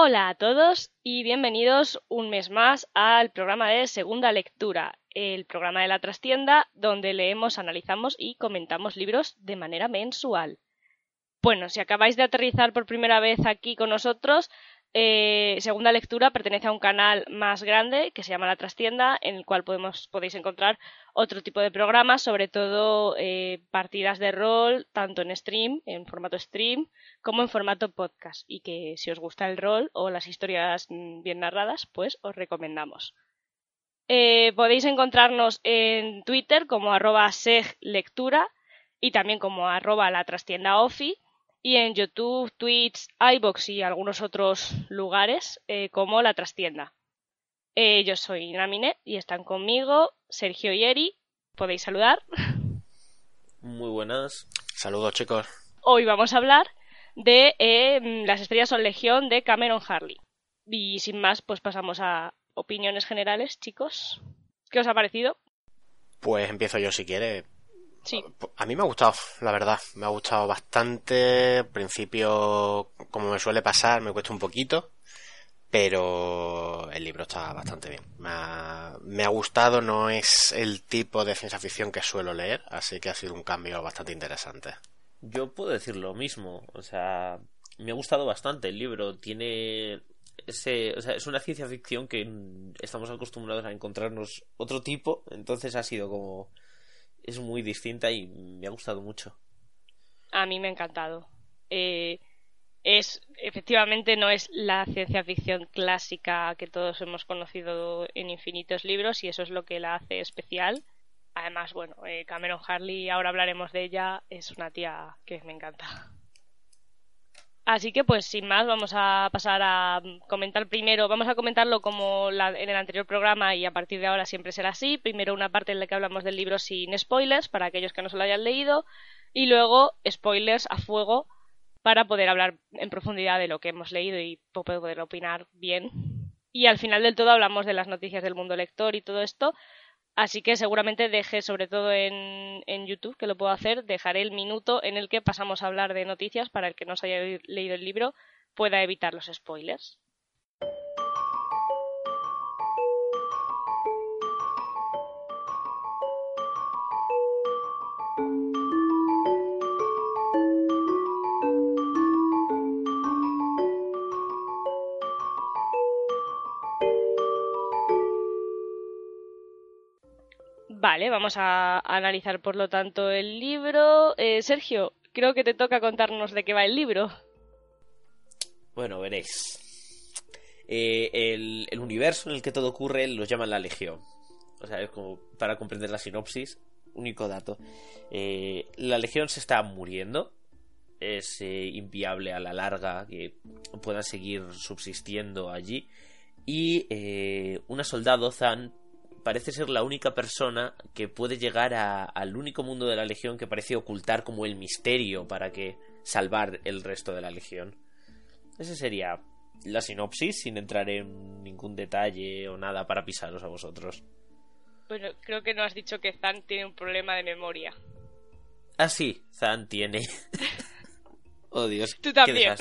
Hola a todos y bienvenidos un mes más al programa de Segunda Lectura, el programa de la trastienda donde leemos, analizamos y comentamos libros de manera mensual. Bueno, si acabáis de aterrizar por primera vez aquí con nosotros, eh, segunda lectura pertenece a un canal más grande que se llama La Trastienda, en el cual podéis encontrar otro tipo de programas, sobre todo eh, partidas de rol, tanto en stream, en formato stream, como en formato podcast. Y que si os gusta el rol o las historias mm, bien narradas, pues os recomendamos. Eh, podéis encontrarnos en Twitter como arroba seglectura y también como arroba la trastienda y en YouTube, Twitch, iBox y algunos otros lugares eh, como La Trastienda. Eh, yo soy Naminet y están conmigo Sergio y Eri. Podéis saludar. Muy buenas. Saludos chicos. Hoy vamos a hablar de eh, Las estrellas son legión de Cameron Harley. Y sin más, pues pasamos a opiniones generales, chicos. ¿Qué os ha parecido? Pues empiezo yo si quiere. Sí. A mí me ha gustado, la verdad. Me ha gustado bastante. Al principio, como me suele pasar, me cuesta un poquito. Pero el libro está bastante bien. Me ha, me ha gustado, no es el tipo de ciencia ficción que suelo leer, así que ha sido un cambio bastante interesante. Yo puedo decir lo mismo. O sea, me ha gustado bastante el libro. Tiene ese, o sea, es una ciencia ficción que estamos acostumbrados a encontrarnos otro tipo, entonces ha sido como es muy distinta y me ha gustado mucho. A mí me ha encantado. Eh, es efectivamente no es la ciencia ficción clásica que todos hemos conocido en infinitos libros y eso es lo que la hace especial. Además, bueno, eh, Cameron Harley, ahora hablaremos de ella, es una tía que me encanta. Así que pues sin más vamos a pasar a comentar primero, vamos a comentarlo como en el anterior programa y a partir de ahora siempre será así. Primero una parte en la que hablamos del libro sin spoilers para aquellos que no se lo hayan leído y luego spoilers a fuego para poder hablar en profundidad de lo que hemos leído y poder opinar bien. Y al final del todo hablamos de las noticias del mundo lector y todo esto Así que seguramente deje, sobre todo en, YouTube, que lo puedo hacer, dejaré el minuto en el que pasamos a hablar de noticias para el que no se haya leído el libro pueda evitar los spoilers. Vamos a analizar por lo tanto el libro. Eh, Sergio, creo que te toca contarnos de qué va el libro. Bueno, veréis. Eh, el, universo en el que todo ocurre lo llaman la Legión. O sea, es como para comprender la sinopsis. Único dato. Eh, la Legión se está muriendo. Es inviable a la larga que puedan seguir subsistiendo allí. Y una soldado, Zan, parece ser la única persona que puede llegar al único mundo de la Legión que parece ocultar como el misterio para que salvar el resto de la Legión. Esa sería la sinopsis, sin entrar en ningún detalle o nada para pisaros a vosotros. Bueno, creo que no has dicho que Zan tiene un problema de memoria. Ah, sí, Zan tiene. oh Dios, Tú también.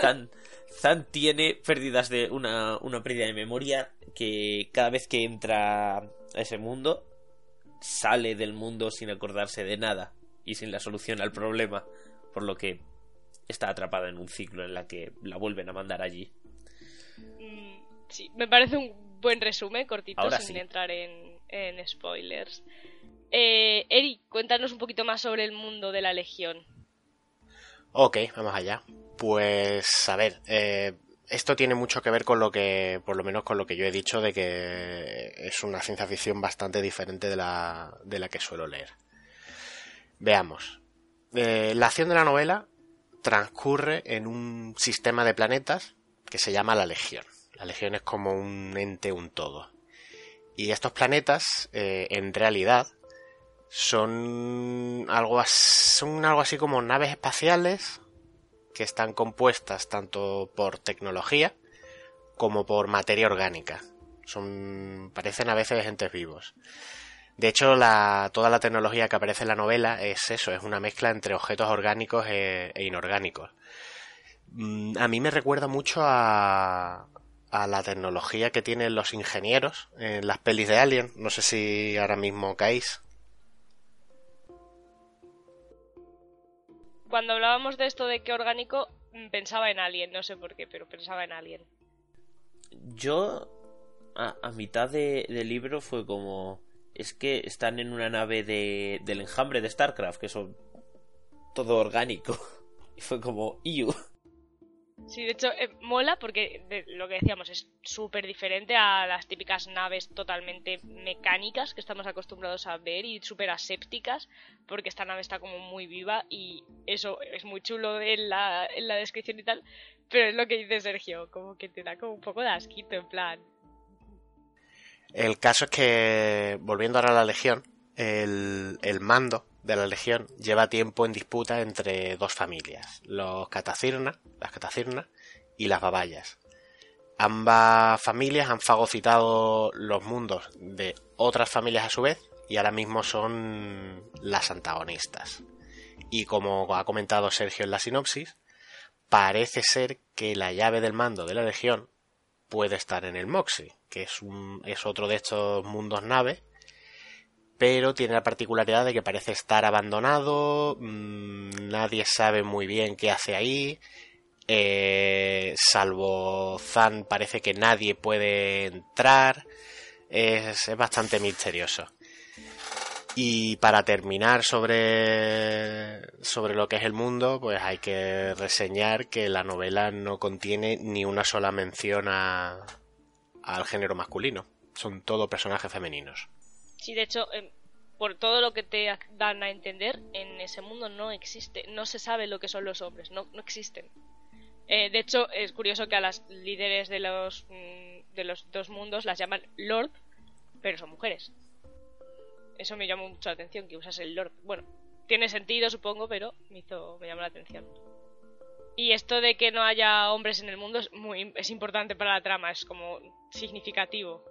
Zan, Zan tiene pérdidas de una, una pérdida de memoria que cada vez que entra a ese mundo sale del mundo sin acordarse de nada y sin la solución al problema, por lo que está atrapada en un ciclo en la que la vuelven a mandar allí. Mm, sí, me parece un buen resumen, cortito, sin entrar en, spoilers. Eh, Eric, cuéntanos un poquito más sobre el mundo de la Legión. Ok, vamos allá. Pues, a ver, eh, esto tiene mucho que ver con lo que, por lo menos con lo que yo he dicho, de que es una ciencia ficción bastante diferente de la, de la que suelo leer. Veamos. Eh, la acción de la novela transcurre en un sistema de planetas que se llama la Legión. La Legión es como un ente, un todo. Y estos planetas, eh, en realidad, son son algo así como naves espaciales que están compuestas tanto por tecnología como por materia orgánica. Son, parecen a veces entes vivos. De hecho, la, toda la tecnología que aparece en la novela es eso, es una mezcla entre objetos orgánicos e, e inorgánicos. Mm, a mí me recuerda mucho a, a la tecnología que tienen los ingenieros en las pelis de Alien. No sé si ahora mismo caéis. Cuando hablábamos de esto de que orgánico, mm, pensaba en Alien, no sé por qué, pero pensaba en Alien. Yo, a, mitad de, del libro fue como... Es que están en una nave de, del enjambre de StarCraft, que son todo orgánico. Y fue como, ¡Iu! Sí, de hecho, eh, mola porque lo que decíamos es súper diferente a las típicas naves totalmente mecánicas que estamos acostumbrados a ver y súper asépticas, porque esta nave está como muy viva y eso es muy chulo en la, en la descripción y tal, pero es lo que dice Sergio, como que te da como un poco de asquito, en plan. El caso es que, volviendo ahora a la Legión, el, el mando de la Legión lleva tiempo en disputa entre dos familias, los Catacirna, las y las Babayas. Ambas familias han fagocitado los mundos de otras familias a su vez y ahora mismo son las antagonistas. Y como ha comentado Sergio en la sinopsis, parece ser que la llave del mando de la Legión puede estar en el Moxie, que es, un, es otro de estos mundos naves pero tiene la particularidad de que parece estar abandonado, mm, nadie sabe muy bien qué hace ahí, eh, salvo Zan parece que nadie puede entrar, es, bastante misterioso. Y para terminar sobre, sobre lo que es el mundo, pues hay que reseñar que la novela no contiene ni una sola mención al género masculino. Son todo personajes femeninos. Sí, de hecho, em, por todo lo que te dan a entender, en ese mundo no existe, no se sabe lo que son los hombres, no, no existen. Eh, de hecho, es curioso que a las líderes de los, mm, de los dos mundos las llaman Lord, pero son mujeres. Eso me llamó mucho la atención, que usas el Lord. Bueno, tiene sentido, supongo, pero me, hizo, me llamó la atención. Y esto de que no haya hombres en el mundo es, muy, es importante para la trama, es como significativo.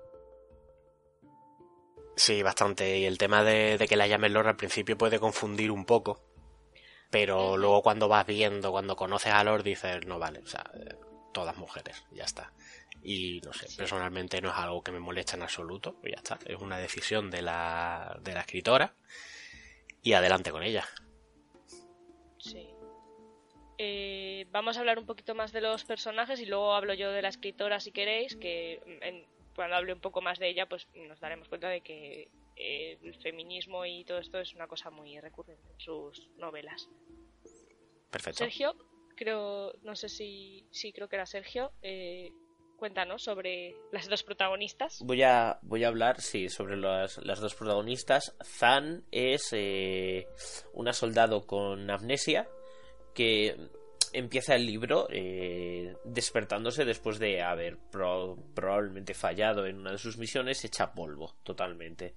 Sí, bastante. Y el tema de, que la llamen Lord al principio puede confundir un poco. Pero luego cuando vas viendo, cuando conoces a Lord, dices, no vale, o sea, todas mujeres, ya está. Y no sé, personalmente no es algo que me molesta en absoluto, ya está. Es una decisión de la, de la escritora y adelante con ella. Sí. Eh, vamos a hablar un poquito más de los personajes y luego hablo yo de la escritora si queréis, que en, cuando hable un poco más de ella, pues nos daremos cuenta de que eh, el feminismo y todo esto es una cosa muy recurrente en sus novelas. Perfecto. Sergio, creo, no sé si, sí creo que era Sergio, eh, cuéntanos sobre las dos protagonistas. Voy a, voy a hablar, sí, sobre las, las dos protagonistas. Zan es eh, una soldado con amnesia que empieza el libro eh, despertándose después de haber probablemente fallado en una de sus misiones, echa polvo totalmente.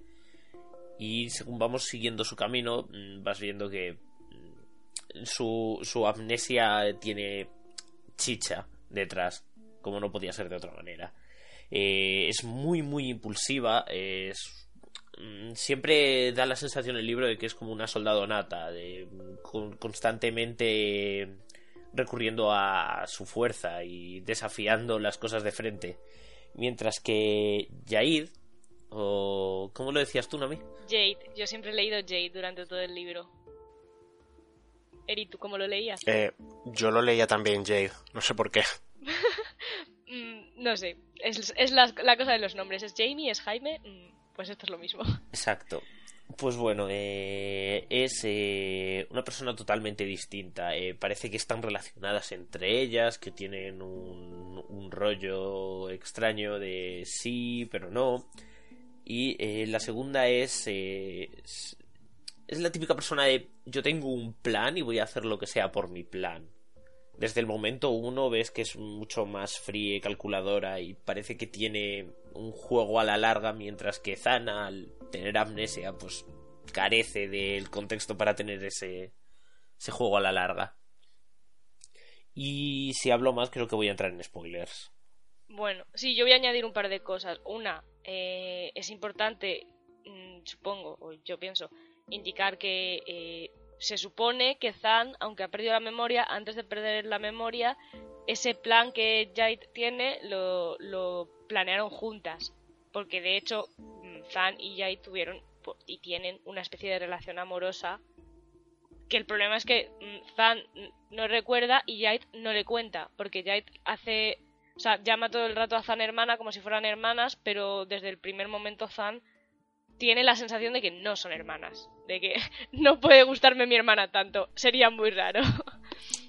Y según vamos siguiendo su camino, mm, vas viendo que mm, su, su amnesia tiene chicha detrás, como no podía ser de otra manera. Eh, es muy, muy impulsiva, es mm, siempre da la sensación el libro de que es como una soldado nata, de constantemente recurriendo a su fuerza y desafiando las cosas de frente. Mientras que Jaid, o ¿cómo lo decías tú, Nami? Jade, yo siempre he leído Jade durante todo el libro. Eri, ¿tú cómo lo leías? Eh, yo lo leía también Jade, no sé por qué. Mm, no sé, es, la, cosa de los nombres, es Jamie, es Jaime, mm, pues esto es lo mismo. Exacto. Pues bueno, eh, es eh, una persona totalmente distinta. Eh, parece que están relacionadas entre ellas, que tienen un, un rollo extraño de sí, pero no. Y la segunda es, es, es la típica persona de yo tengo un plan y voy a hacer lo que sea por mi plan desde el momento uno ves que es mucho más fría y calculadora y parece que tiene un juego a la larga, mientras que Zana, al tener amnesia, pues carece del contexto para tener ese, ese juego a la larga. Y si hablo más, creo que voy a entrar en spoilers. Bueno, sí, yo voy a añadir un par de cosas. Una, eh, es importante, mm, supongo, o yo pienso, indicar que eh, se supone que Zan, aunque ha perdido la memoria, antes de perder la memoria, ese plan que Jade tiene lo, lo planearon juntas. Porque de hecho, mm, Zan y Jade tuvieron y tienen una especie de relación amorosa. Que el problema es que mm, Zan no recuerda y Jade no le cuenta. Porque Jade hace. O sea, llama todo el rato a Zan hermana como si fueran hermanas, pero desde el primer momento Zan tiene la sensación de que no son hermanas. De que no puede gustarme mi hermana tanto. Sería muy raro.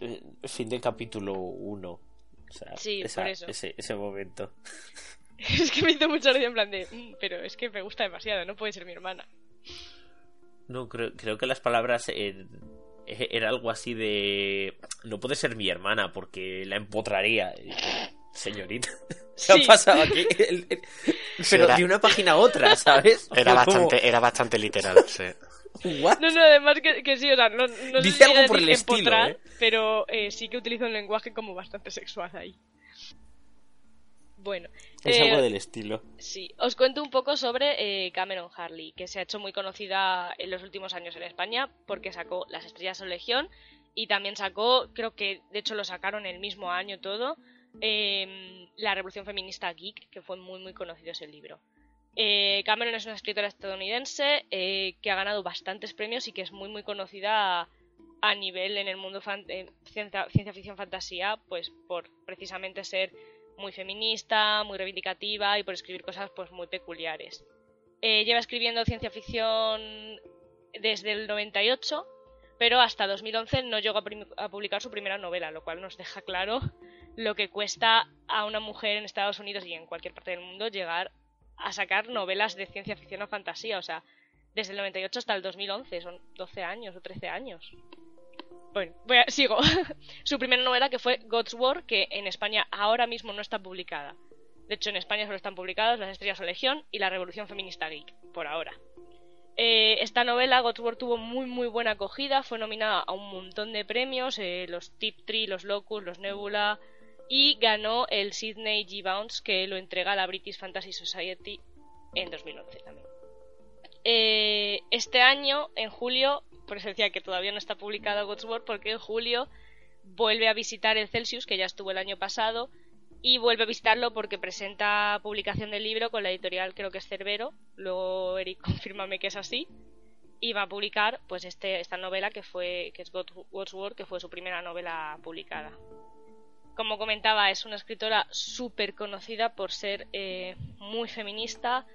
Eh, fin del capítulo 1. O sea, Sí, esa- por eso. Ese, ese momento. Es que me hizo mucho gracia en plan de. "Mm, pero es que me gusta demasiado, no puede ser mi hermana. No, creo, creo que las palabras eh, era algo así de... No puede ser mi hermana porque la empotraría. Señorita, ¿qué Sí. ha pasado aquí? El- el- Pero era- de una página a otra, ¿sabes? Era Fue como, bastante, era bastante literal, sí. ¿what? No, no, además que, que sí, o sea, no, no sé Dice algo por el estilo, empotrar, ¿eh? pero eh, sí que utiliza un lenguaje como bastante sexual ahí. Bueno, Es eh, algo del estilo. Sí, os cuento un poco sobre eh, Cameron Harley, que se ha hecho muy conocida en los últimos años en España porque sacó Las Estrellas o Legión y también sacó, creo que de hecho lo sacaron el mismo año todo, eh, La Revolución Feminista Geek, que fue muy muy conocido ese libro. Eh, Cameron es una escritora estadounidense eh, que ha ganado bastantes premios y que es muy muy conocida a, nivel en el mundo eh, ciencia, ciencia ficción fantasía, pues por precisamente ser muy feminista, muy reivindicativa y por escribir cosas pues muy peculiares. Lleva escribiendo ciencia ficción desde el 98, pero hasta 2011 no llegó a, a publicar su primera novela, lo cual nos deja claro lo que cuesta a una mujer en Estados Unidos y en cualquier parte del mundo llegar a sacar novelas de ciencia ficción o fantasía. O sea, desde el 98 hasta el 2011, son 12 años o 13 años. Bueno, voy a- sigo. Su primera novela que fue God's War, que en España ahora mismo no está publicada. De hecho, en España solo están publicados Las Estrellas o Legión y La Revolución Feminista Geek, por ahora. Eh, esta novela, God's War, tuvo muy muy buena acogida, fue nominada a un montón de premios, eh, los Tip Tree, los Locus, los Nebula, y ganó el Sydney G. Bounce, que lo entrega la British Fantasy Society en 2011 también. Eh, este año, en julio, por eso decía que todavía no está publicado God's War, porque en julio vuelve a visitar el Celsius, que ya estuvo el año pasado, y vuelve a visitarlo porque presenta publicación del libro con la editorial, creo que es Cerbero, luego Eric, confírmame que es así, y va a publicar pues este, esta novela que fue que es God- God's War, que fue su primera novela publicada. Como comentaba, es una escritora súper conocida por ser eh, muy feminista,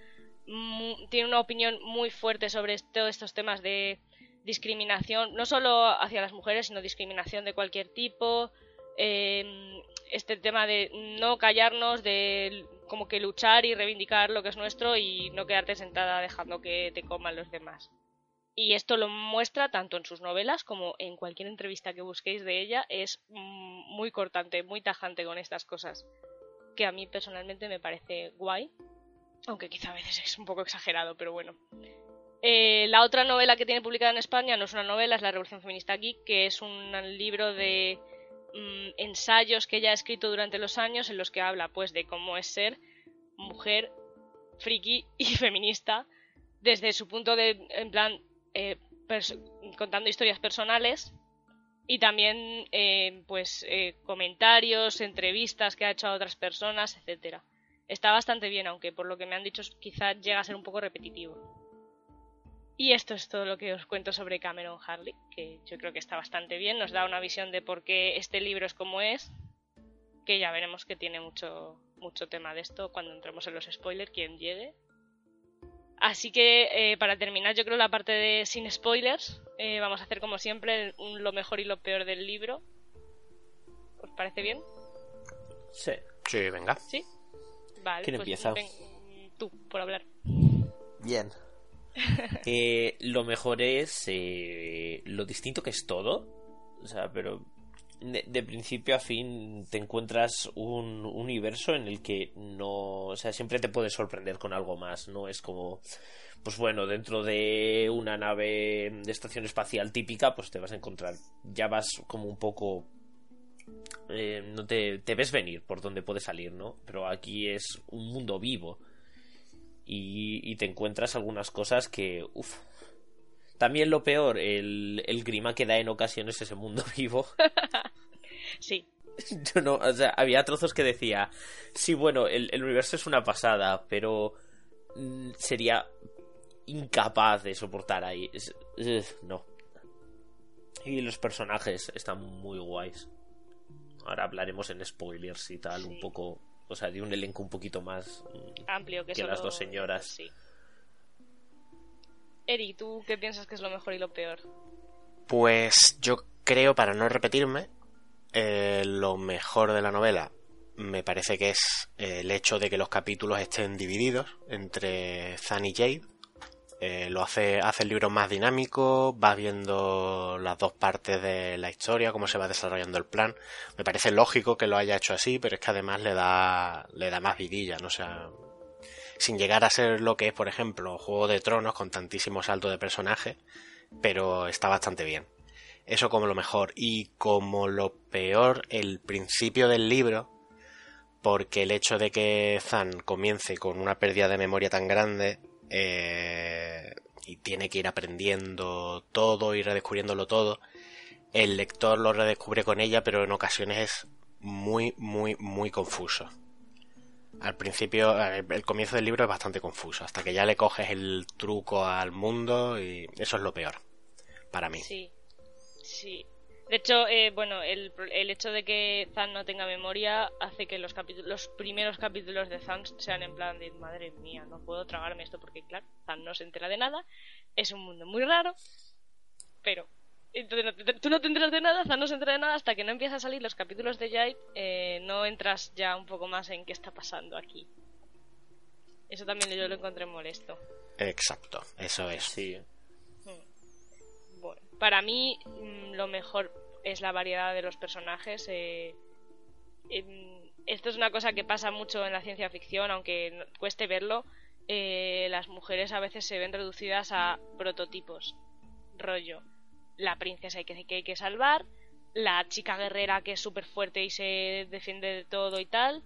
tiene una opinión muy fuerte sobre todos estos temas de discriminación, no solo hacia las mujeres, sino discriminación de cualquier tipo, eh, este tema de no callarnos, de como que luchar y reivindicar lo que es nuestro y no quedarte sentada dejando que te coman los demás. Y esto lo muestra tanto en sus novelas como en cualquier entrevista que busquéis de ella. Es mm, muy cortante, muy tajante con estas cosas. Que a mí personalmente me parece guay. Aunque quizá a veces es un poco exagerado, pero bueno. Eh, la otra novela que tiene publicada en España no es una novela, es La Revolución Feminista Geek, que es un libro de mm, ensayos que ella ha escrito durante los años en los que habla pues de cómo es ser mujer, friki y feminista desde su punto de, en plan, eh, contando historias personales y también eh, pues eh, comentarios, entrevistas que ha hecho a otras personas, etcétera. Está bastante bien, aunque por lo que me han dicho quizá llega a ser un poco repetitivo. Y esto es todo lo que os cuento sobre Cameron Harley, que yo creo que está bastante bien, nos da una visión de por qué este libro es como es, que ya veremos que tiene mucho, mucho tema de esto cuando entremos en los spoilers, quien llegue. Así que eh, para terminar, yo creo la parte de sin spoilers, eh, vamos a hacer como siempre un- lo mejor y lo peor del libro. ¿Os parece bien? Sí. Sí, venga. ¿Sí? Vale. ¿Quién pues empieza? ven- tú, por hablar. Bien. Eh, lo mejor es eh, lo distinto que es todo. O sea, pero de, principio a fin te encuentras un universo en el que no. O sea, siempre te puedes sorprender con algo más. No es como. Pues bueno, dentro de una nave de estación espacial típica, pues te vas a encontrar. Ya vas como un poco. eh, no te, te ves venir por dónde puede salir, ¿no? Pero aquí es un mundo vivo y, y te encuentras algunas cosas que, uff, También lo peor, el, el grima que da en ocasiones ese mundo vivo. sí. Yo no, o sea, había trozos que decía, sí, bueno, el, el universo es una pasada, pero mm, sería incapaz de soportar ahí. Es- no. Y los personajes están muy guays. Ahora hablaremos en spoilers y tal, Sí. un poco, o sea, de un elenco un poquito más mm, Amplio que, Que solo- las dos señoras. Sí. Eri, ¿tú qué piensas que es lo mejor y lo peor? Pues yo creo, para no repetirme, eh, lo mejor de la novela me parece que es eh, el hecho de que los capítulos estén divididos entre Zan y Jade. Eh, lo hace, hace el libro más dinámico, vas viendo las dos partes de la historia, cómo se va desarrollando el plan. Me parece lógico que lo haya hecho así, pero es que además le da, le da más vidilla, ¿no? O sea, sin llegar a ser lo que es, por ejemplo, Juego de Tronos con tantísimo salto de personaje, pero está bastante bien. Eso como lo mejor. Y como lo peor, el principio del libro, porque el hecho de que Zan comience con una pérdida de memoria tan grande eh, y tiene que ir aprendiendo todo y redescubriéndolo todo, el lector lo redescubre con ella, pero en ocasiones es muy, muy, muy confuso. Al principio, eh, el comienzo del libro es bastante confuso, hasta que ya le coges el truco al mundo y eso es lo peor, para mí. Sí, sí. De hecho, eh, bueno, el, el hecho de que Zan no tenga memoria hace que los los primeros capítulos de Zan sean en plan de madre mía, no puedo tragarme esto porque claro, Zan no se entera de nada, es un mundo muy raro, pero entonces no te- tú no te enteras de nada, Zan no se entera de nada hasta que no empiezan a salir los capítulos de Jade, eh, no entras ya un poco más en qué está pasando aquí. Eso también yo lo encontré molesto. Exacto, eso es. Sí. Bueno, para mí mm, lo mejor es la variedad de los personajes. eh, em, esto es una cosa que pasa mucho en la ciencia ficción, aunque cueste verlo. eh, las mujeres a veces se ven reducidas a prototipos. Rollo, la princesa que, que hay que salvar, la chica guerrera que es súper fuerte y se defiende de todo y tal,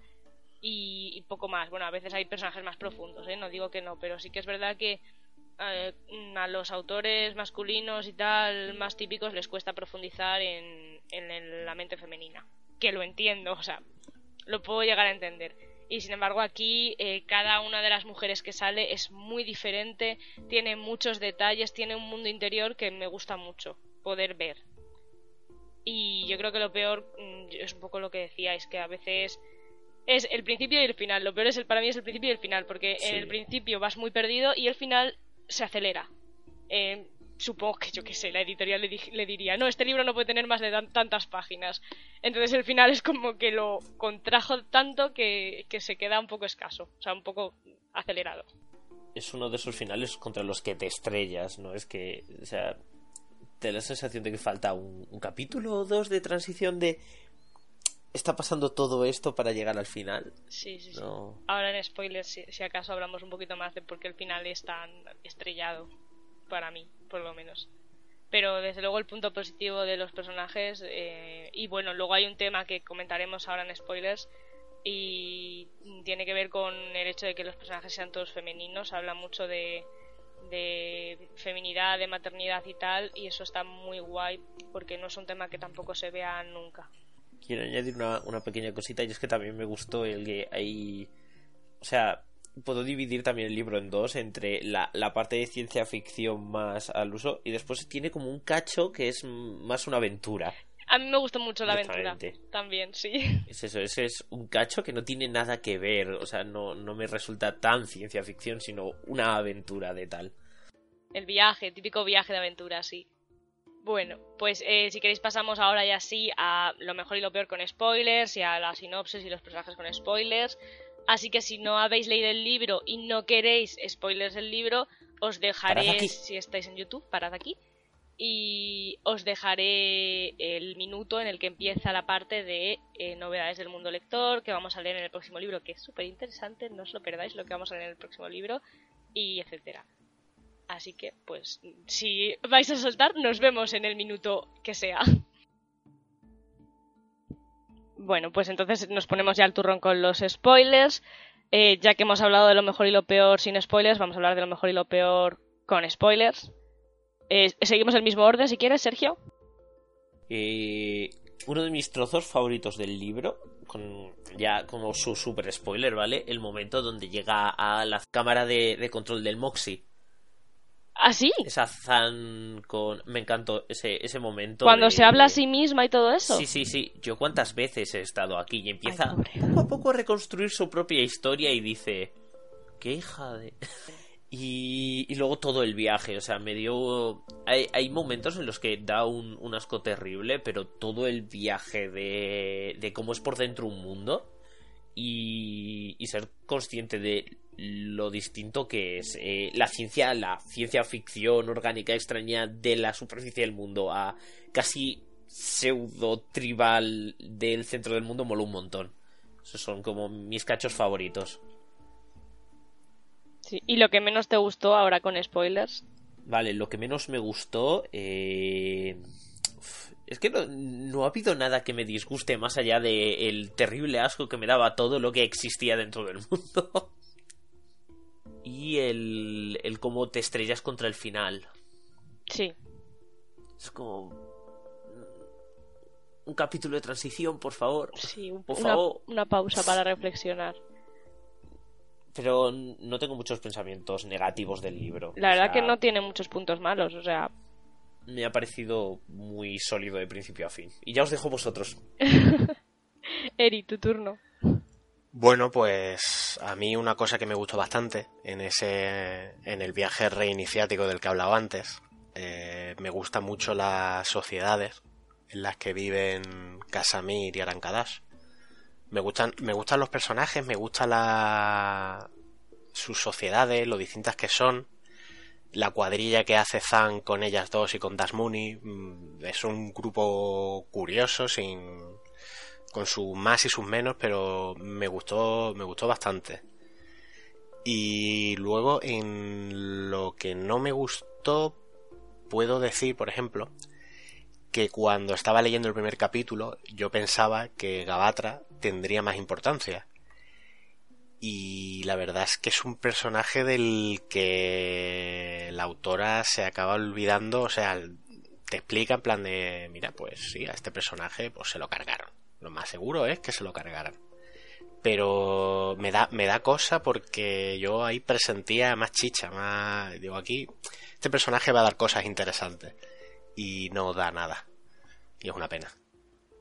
y, poco más. Bueno, a veces hay personajes más profundos, ¿eh? no digo que no, pero sí que es verdad que eh, a los autores masculinos y tal más típicos les cuesta profundizar en, en el- la mente femenina. Que lo entiendo, o sea, lo puedo llegar a entender. Y sin embargo aquí eh, cada una de las mujeres que sale es muy diferente, tiene muchos detalles, tiene un mundo interior que me gusta mucho poder ver. Y yo creo que lo peor mm, es un poco lo que decíais, que a veces es el principio y el final. Lo peor es el, para mí es el principio y el final, porque Sí. en el principio vas muy perdido y el final se acelera. Eh, supongo que yo qué sé, la editorial le, di- le diría, no, este libro no puede tener más de tan- tantas páginas. Entonces el final es como que lo contrajo tanto que, que se queda un poco escaso, o sea, un poco acelerado. Es uno de esos finales contra los que te estrellas, ¿no? Es que, o sea, te da la sensación de que falta un, un capítulo o dos de transición de... ¿Está pasando todo esto para llegar al final? Sí, sí, sí. Ahora en spoilers, si, si acaso hablamos un poquito más de por qué el final es tan estrellado, para mí, por lo menos. Pero desde luego el punto positivo de los personajes, eh, y bueno, luego hay un tema que comentaremos ahora en spoilers, y tiene que ver con el hecho de que los personajes sean todos femeninos, habla mucho de, feminidad, de maternidad y tal, y eso está muy guay, porque no es un tema que tampoco se vea nunca. Quiero añadir una pequeña cosita y es que también me gustó el que hay... O sea, puedo dividir también el libro en dos, entre la, la parte de ciencia ficción más al uso y después tiene como un cacho que es más una aventura. A mí me gustó mucho la aventura, también, sí. Es eso, ese es un cacho que no tiene nada que ver, o sea, no, no me resulta tan ciencia ficción, sino una aventura de tal. El viaje, típico viaje de aventura, sí. Bueno, pues eh, si queréis pasamos ahora ya sí a lo mejor y lo peor con spoilers y a la sinopsis y los personajes con spoilers. Así que si no habéis leído el libro y no queréis spoilers del libro, os dejaré, si estáis en YouTube, parad aquí. Y os dejaré el minuto en el que empieza la parte de eh, novedades del mundo lector que vamos a leer en el próximo libro, que es súper interesante, no os lo perdáis lo que vamos a leer en el próximo libro, y etcétera. Así que, pues, si vais a soltar, nos vemos en el minuto que sea. Bueno, pues entonces nos ponemos ya al turrón con los spoilers. Eh, ya que hemos hablado de lo mejor y lo peor sin spoilers, vamos a hablar de lo mejor y lo peor con spoilers. Eh, seguimos el mismo orden si quieres, Sergio. Uno de mis trozos favoritos del libro, con ya como su super spoiler, ¿vale? El momento donde llega a la cámara de, de control del Moxie. ¿Ah, sí? Esa Zan con... Me encantó ese, ese momento. Cuando de- se habla a sí misma y todo eso. Sí, sí, sí. Yo cuántas veces he estado aquí y empieza Ay, poco a poco a reconstruir su propia historia y dice... ¡Qué hija de...! Y, y luego todo el viaje, o sea, me dio... Hay, hay momentos en los que da un, un asco terrible, pero todo el viaje de, de cómo es por dentro un mundo y, y ser consciente de lo distinto que es eh, la ciencia, la ciencia ficción orgánica extraña de la superficie del mundo a casi pseudo tribal del centro del mundo mola un montón. Esos son como mis cachos favoritos. Sí, Y lo que menos te gustó ahora con spoilers. Vale, lo que menos me gustó. eh, Es que no, no ha habido nada que me disguste más allá de el terrible asco que me daba todo lo que existía dentro del mundo. Y el, el cómo te estrellas contra el final. Sí. Es como. Un capítulo de transición, por favor. Sí, un- Por una, favor. una pausa para reflexionar. Pero no tengo muchos pensamientos negativos del libro. La O verdad sea, que no tiene muchos puntos malos, o sea, Me ha parecido muy sólido de principio a fin. Y ya os dejo vosotros. Eri, tu turno. Bueno, pues a mí una cosa que me gustó bastante en ese en el viaje reiniciático del que hablaba antes, eh, me gustan mucho las sociedades en las que viven Casamir y Arankadash. Me gustan me gustan los personajes, me gustan la sus sociedades, lo distintas que son. La cuadrilla que hace Zan con ellas dos y con Dasmuni mm, es un grupo curioso sin con sus más y sus menos, pero me gustó, me gustó bastante. Y luego en lo que no me gustó, puedo decir, por ejemplo, que cuando estaba leyendo el primer capítulo, yo pensaba que Gavatra tendría más importancia. Y la verdad es que es un personaje del que la autora se acaba olvidando, o sea, te explica en plan de, mira, pues sí, a este personaje pues se lo cargaron. Lo más seguro es que se lo cargaran. Pero me da, me da cosa porque yo ahí presentía más chicha, más... Digo, aquí este personaje va a dar cosas interesantes. Y no da nada. Y es una pena.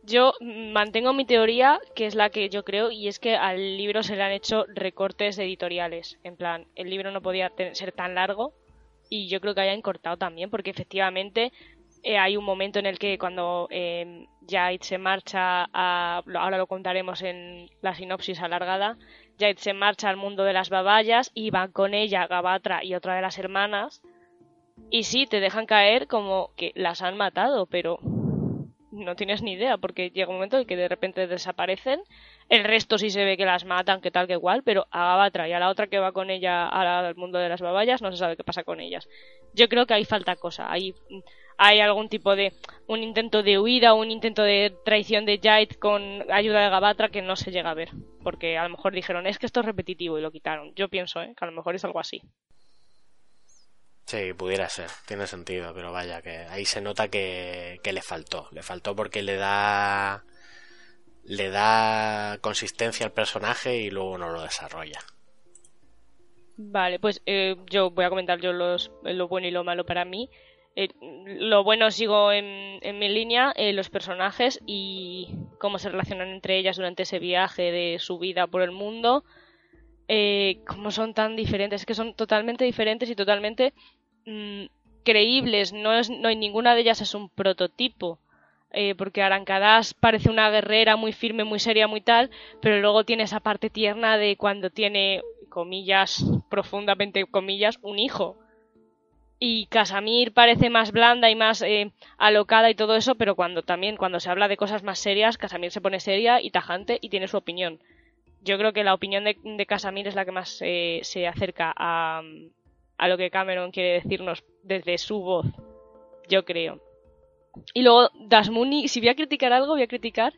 Yo mantengo mi teoría, que es la que yo creo, y es que al libro se le han hecho recortes editoriales. En plan, el libro no podía ser tan largo y yo creo que hayan cortado también, porque efectivamente eh, hay un momento en el que cuando eh, Jaid se marcha a... Ahora lo contaremos en la sinopsis alargada. Jaid se marcha al mundo de las babayas y van con ella Gabatra y otra de las hermanas. Y sí, te dejan caer como que las han matado, pero no tienes ni idea, porque llega un momento en que de repente desaparecen. El resto sí se ve que las matan, que tal, que igual, pero a Gabatra y a la otra que va con ella al mundo de las babayas no se sabe qué pasa con ellas. Yo creo que ahí falta cosa. Ahí hay algún tipo de. un intento de huida, un intento de traición de Jaid con ayuda de Gabatra que no se llega a ver. Porque a lo mejor dijeron, es que esto es repetitivo y lo quitaron. Yo pienso, ¿eh? que a lo mejor es algo así. Sí, pudiera ser, tiene sentido, pero vaya, que ahí se nota que, que le faltó. Le faltó porque le da. le da consistencia al personaje y luego no lo desarrolla. Vale, pues eh, yo voy a comentar yo los, lo bueno y lo malo para mí. Eh, lo bueno sigo en, mi línea, eh, los personajes y cómo se relacionan entre ellas durante ese viaje de su vida por el mundo. Eh, cómo son tan diferentes, es que son totalmente diferentes y totalmente mm, creíbles. No, es, no hay ninguna de ellas es un prototipo. Eh, porque Arancadás parece una guerrera muy firme, muy seria, muy tal, pero luego tiene esa parte tierna de cuando tiene, comillas, profundamente comillas, un hijo. Y Casamir parece más blanda y más eh, alocada y todo eso, pero cuando también, cuando se habla de cosas más serias, Casamir se pone seria y tajante y tiene su opinión. Yo creo que la opinión de, Casamir es la que más eh, se acerca a, a lo que Cameron quiere decirnos desde su voz. Yo creo. Y luego, Dasmuni, si voy a criticar algo, voy a criticar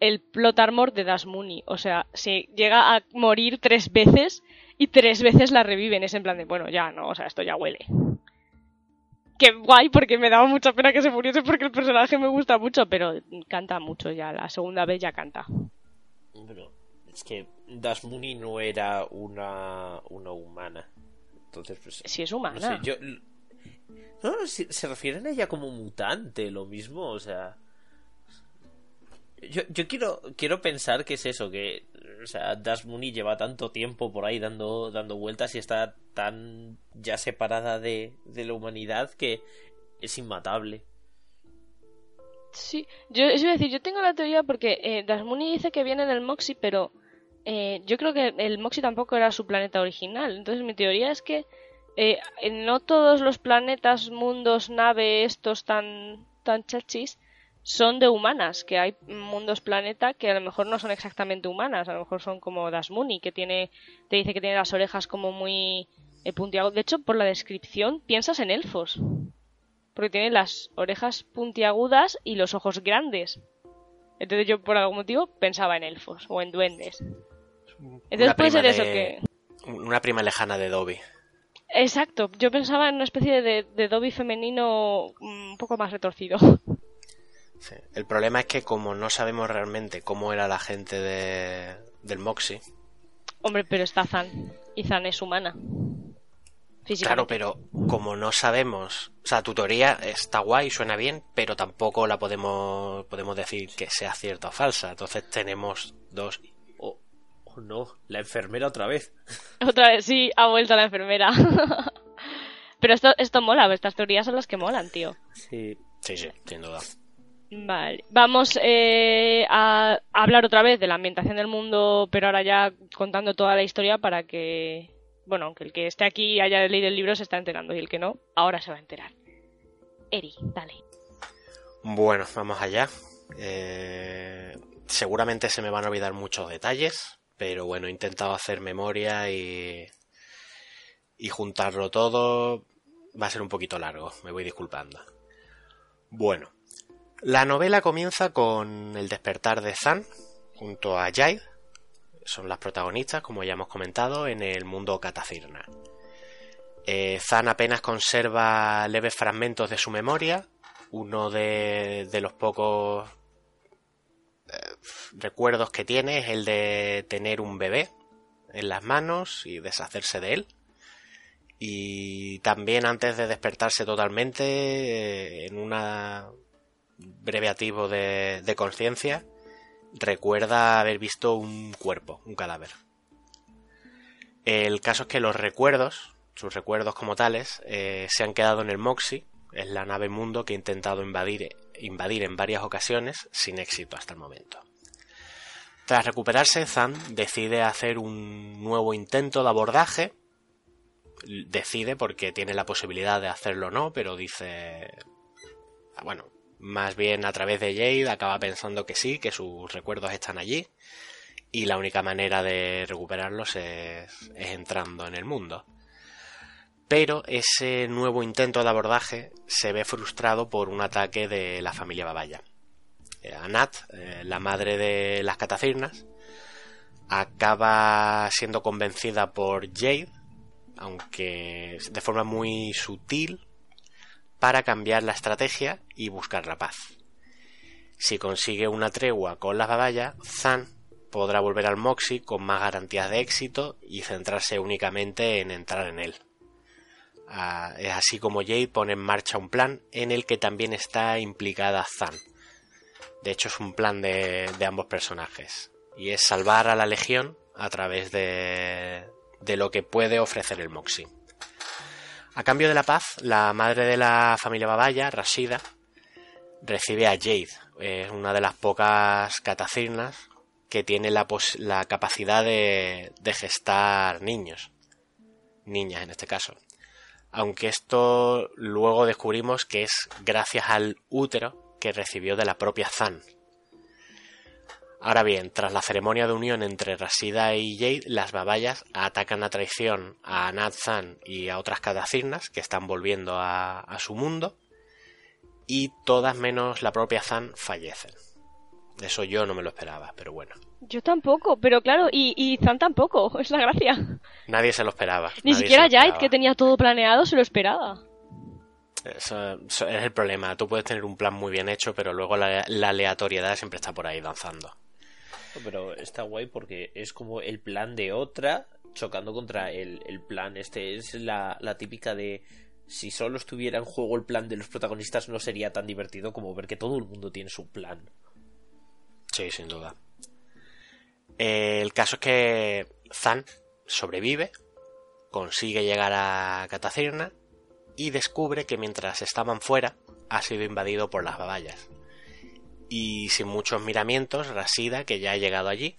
el plot armor de Dasmuni. O sea, se llega a morir tres veces y tres veces la reviven. Es en plan de, bueno, ya, no, o sea, esto ya huele. Que guay, porque me daba mucha pena que se muriese porque el personaje me gusta mucho, pero canta mucho ya, la segunda vez ya canta. Bueno, es que Dasmuni no era una, una humana. Entonces, pues. Si es humana. No sé, yo. No, si- se refieren a ella como mutante, lo mismo, o sea. Yo, yo quiero, quiero pensar que es eso, que o sea, Dasmuni lleva tanto tiempo por ahí dando, dando vueltas y está tan ya separada de, de la humanidad que es inmatable. Sí, yo a decir, yo tengo la teoría porque eh, Dasmuni dice que viene del Moxie, pero eh, yo creo que el Moxie tampoco era su planeta original. Entonces mi teoría es que eh, no todos los planetas, mundos, nave, estos tan, tan chachis, son de humanas, que hay mundos planeta que a lo mejor no son exactamente humanas, a lo mejor son como Dasmuni, que tiene, te dice que tiene las orejas como muy eh, puntiagudas. De hecho, por la descripción piensas en elfos porque tiene las orejas puntiagudas y los ojos grandes. Entonces yo por algún motivo pensaba en elfos o en duendes. Entonces Una puede ser prima eso de- que... Una prima lejana de Dobby. Exacto, yo pensaba en una especie de, de Dobby femenino mm, un poco más retorcido. Sí. El problema es que como no sabemos realmente cómo era la gente de, del Moxie, Hombre, pero está Zan. Y Zan es humana. claro, pero como no sabemos, o sea, tu teoría está guay, suena bien, pero tampoco la podemos podemos decir que sea cierta o falsa. Entonces tenemos dos. Oh, oh, no, la enfermera otra vez. Otra vez, sí, ha vuelto la enfermera. pero esto, esto mola, estas teorías son las que molan, tío. Sí. Sí, sí, sin duda. Vale, vamos eh, a hablar otra vez de la ambientación del mundo, pero ahora ya contando toda la historia para que, bueno, aunque el que esté aquí haya leído el libro se está enterando y el que no, ahora se va a enterar. Eri, dale. Bueno, vamos allá. Eh, seguramente se me van a olvidar muchos detalles, pero bueno, he intentado hacer memoria y, y juntarlo todo. Va a ser un poquito largo, me voy disculpando. Bueno, la novela comienza con el despertar de Zan junto a Jade. Son las protagonistas, como ya hemos comentado, en el mundo Catacirna. Eh, Zan apenas conserva leves fragmentos de su memoria, uno de, los pocos eh, recuerdos que tiene es el de tener un bebé en las manos y deshacerse de él. Y también antes de despertarse totalmente, eh, en un breve atisbo de, de conciencia, recuerda haber visto un cuerpo, un cadáver. El caso es que los recuerdos, sus recuerdos como tales, eh, se han quedado en el Moxie, es la nave mundo que ha intentado invadir, invadir en varias ocasiones sin éxito hasta el momento. Tras recuperarse, Zan decide hacer un nuevo intento de abordaje. Decide porque tiene la posibilidad de hacerlo o no, pero dice... Bueno, más bien a través de Jade acaba pensando que sí, que sus recuerdos están allí y la única manera de recuperarlos es, entrando en el mundo pero ese nuevo intento de abordaje se ve frustrado por un ataque de la familia Babaya. Eh, Anat, eh, la madre de las catacirnas, acaba siendo convencida por Jade, aunque de forma muy sutil, para cambiar la estrategia y buscar la paz. Si consigue una tregua con las Babaya, Zan podrá volver al Moxie con más garantías de éxito y centrarse únicamente en entrar en él. Ah, es así como Jade pone en marcha un plan en el que también está implicada Zan. De hecho, es un plan de, de ambos personajes. Y es salvar a la Legión a través de, de lo que puede ofrecer el Moxie. A cambio de la paz, la madre de la familia Babaya, Rashida, recibe a Jade. Es una de las pocas catacirnas que tiene la, capacidad de, de gestar niños. Niñas en este caso aunque esto luego descubrimos que es gracias al útero que recibió de la propia Zan. Ahora bien, tras la ceremonia de unión entre Rashida y Jade, las babayas atacan a traición a Nat Zan y a otras catacirnas que están volviendo a, a su mundo y todas menos la propia Zan fallecen. Eso yo no me lo esperaba, pero bueno. Yo tampoco, pero claro, y, y Zan tampoco, es la gracia. Nadie se lo esperaba. Ni siquiera Jade, que tenía todo planeado, se lo esperaba. Eso, eso es el problema. Tú puedes tener un plan muy bien hecho, pero luego la, la aleatoriedad siempre está por ahí danzando. Pero está guay porque es como el plan de otra chocando contra el, el plan. Este es la, la típica de si solo estuviera en juego el plan de los protagonistas no sería tan divertido como ver que todo el mundo tiene su plan. Sí, sin duda. El caso es que Zan sobrevive, consigue llegar a Catacirna y descubre que mientras estaban fuera ha sido invadido por las babayas. Y sin muchos miramientos, Rasida, que ya ha llegado allí,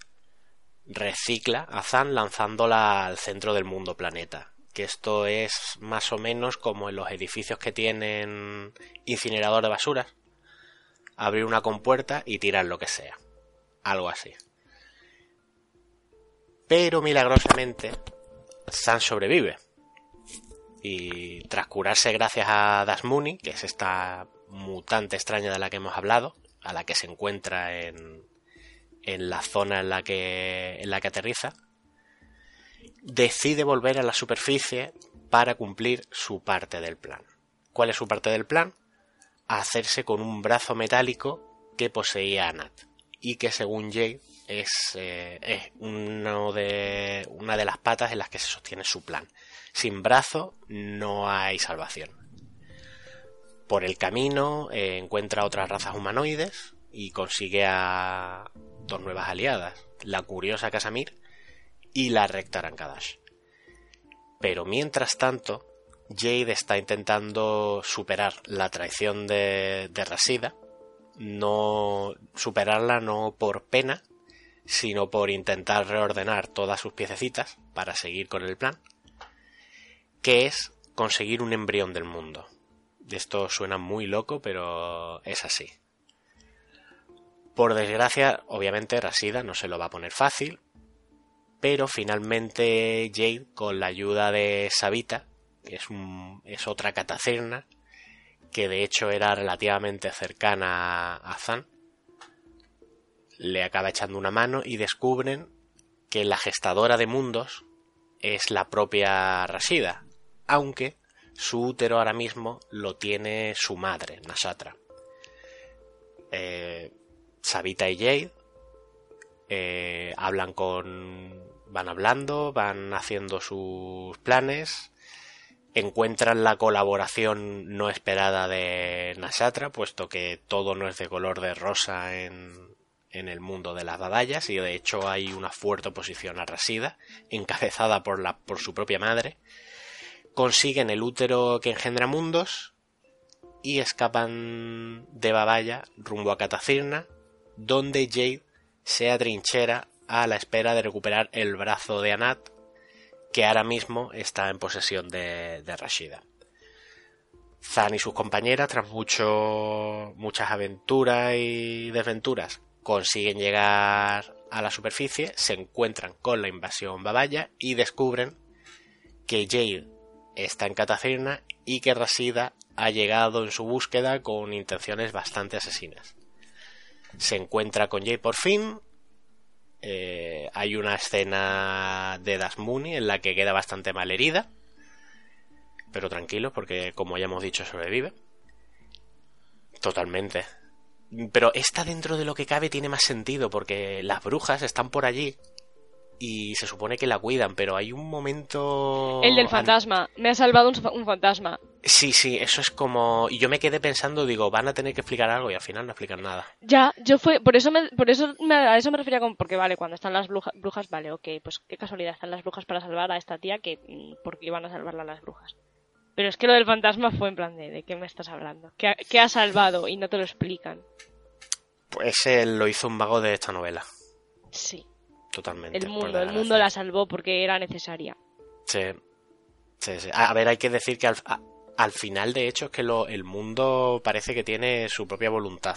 recicla a Zan lanzándola al centro del mundo planeta. Que esto es más o menos como en los edificios que tienen incinerador de basuras. Abrir una compuerta y tirar lo que sea. Algo así. Pero milagrosamente, Zan sobrevive. Y tras curarse gracias a Dasmuni, que es esta mutante extraña de la que hemos hablado, a la que se encuentra en, en la zona en la que, en la que aterriza, decide volver a la superficie para cumplir su parte del plan. ¿Cuál es su parte del plan? Hacerse con un brazo metálico que poseía Anat y que según Jade es, eh, es uno de, una de las patas en las que se sostiene su plan. Sin brazo no hay salvación. Por el camino eh, encuentra otras razas humanoides y consigue a dos nuevas aliadas, la curiosa Casamir y la recta Arankadash. Pero mientras tanto, Jade está intentando superar la traición de, de Rasida, no superarla no por pena, sino por intentar reordenar todas sus piececitas para seguir con el plan, que es conseguir un embrión del mundo. Esto suena muy loco, pero es así. Por desgracia, obviamente Rasida no se lo va a poner fácil, pero finalmente Jade, con la ayuda de Sabita, que es, otra catacerna, que de hecho era relativamente cercana a Zan, le acaba echando una mano y descubren que la gestadora de mundos es la propia Rasida, aunque su útero ahora mismo lo tiene su madre, Nasatra. Eh, Sabita y Jade eh, hablan con. van hablando, van haciendo sus planes, encuentran la colaboración no esperada de Nasatra, puesto que todo no es de color de rosa en, en el mundo de las batallas y de hecho hay una fuerte oposición a Rasida, encabezada por, la, por su propia madre. Consiguen el útero que engendra mundos y escapan de Babaya rumbo a Catacirna, donde Jade se atrinchera a la espera de recuperar el brazo de Anat, que ahora mismo está en posesión de, de Rashida. Zan y sus compañeras, tras mucho, muchas aventuras y desventuras, consiguen llegar a la superficie, se encuentran con la invasión babaya y descubren que Jade está en Catacirna y que Rasida ha llegado en su búsqueda con intenciones bastante asesinas. Se encuentra con Jade por fin. Eh, hay una escena de Dasmuni en la que queda bastante mal herida. Pero tranquilo, porque como ya hemos dicho, sobrevive. Totalmente. Pero esta dentro de lo que cabe tiene más sentido porque las brujas están por allí y se supone que la cuidan, pero hay un momento... El del fantasma. Me ha salvado un, un fantasma. Sí, sí, eso es como... Y yo me quedé pensando, digo, van a tener que explicar algo y al final no explican nada. Ya, yo fue... Por eso, me, por eso me, a eso me refería con... Porque vale, cuando están las bruja- brujas, vale, ok, pues qué casualidad, están las brujas para salvar a esta tía que... mm, porque iban a salvarla las brujas. Pero es que lo del fantasma fue en plan de... ¿De qué me estás hablando? ¿Qué ha, qué ha salvado? Y no te lo explican. Pues él lo hizo un vago de esta novela, Sí. Totalmente. El mundo, el mundo la salvó porque era necesaria. Sí, sí, sí. A ver, hay que decir que al, a- al final, de hecho, es que lo, el mundo parece que tiene su propia voluntad.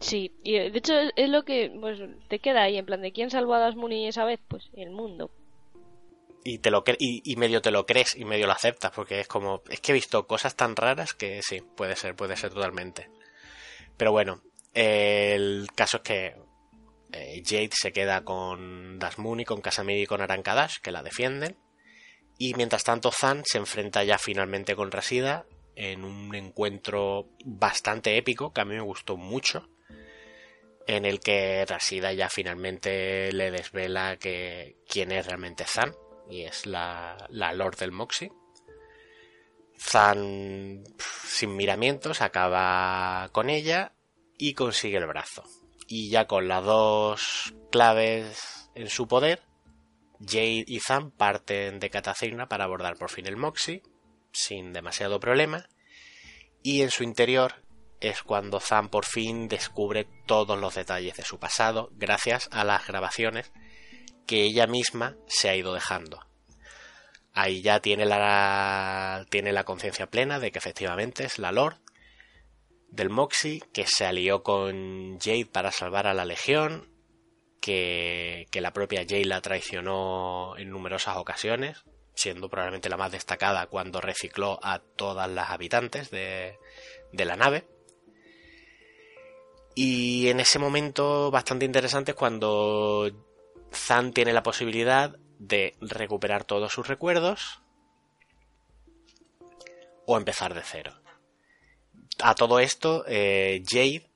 Sí, y eh, de hecho es, es lo que pues te queda ahí, en plan de quién salvó a Dasmuni esa vez, pues el mundo. Y, te lo y, y medio te lo crees y medio lo aceptas, porque es como, es que he visto cosas tan raras que sí, puede ser, puede ser totalmente. Pero bueno, el caso es que eh, Jade se queda con Dasmuni, con Casamir y con Arankadash, que la defienden. Y mientras tanto Zan se enfrenta ya finalmente con Rasida en un encuentro bastante épico que a mí me gustó mucho en el que Rashida ya finalmente le desvela que quién es realmente Zan y es la, la Lord del Moxie. Zan, sin miramientos, acaba con ella y consigue el brazo. Y ya con las dos claves en su poder, Jade y Zan parten de Catacirna para abordar por fin el Moxie, sin demasiado problema. Y en su interior es cuando Zan por fin descubre todos los detalles de su pasado gracias a las grabaciones que ella misma se ha ido dejando. Ahí ya tiene la, tiene la conciencia plena de que efectivamente es la Lord del Moxie, que se alió con Jade para salvar a la Legión, que, la propia Jade la traicionó en numerosas ocasiones, siendo probablemente la más destacada cuando recicló a todas las habitantes de, de la nave. Y en ese momento bastante interesante es cuando Zan tiene la posibilidad de recuperar todos sus recuerdos o empezar de cero. A todo esto, eh, Jade,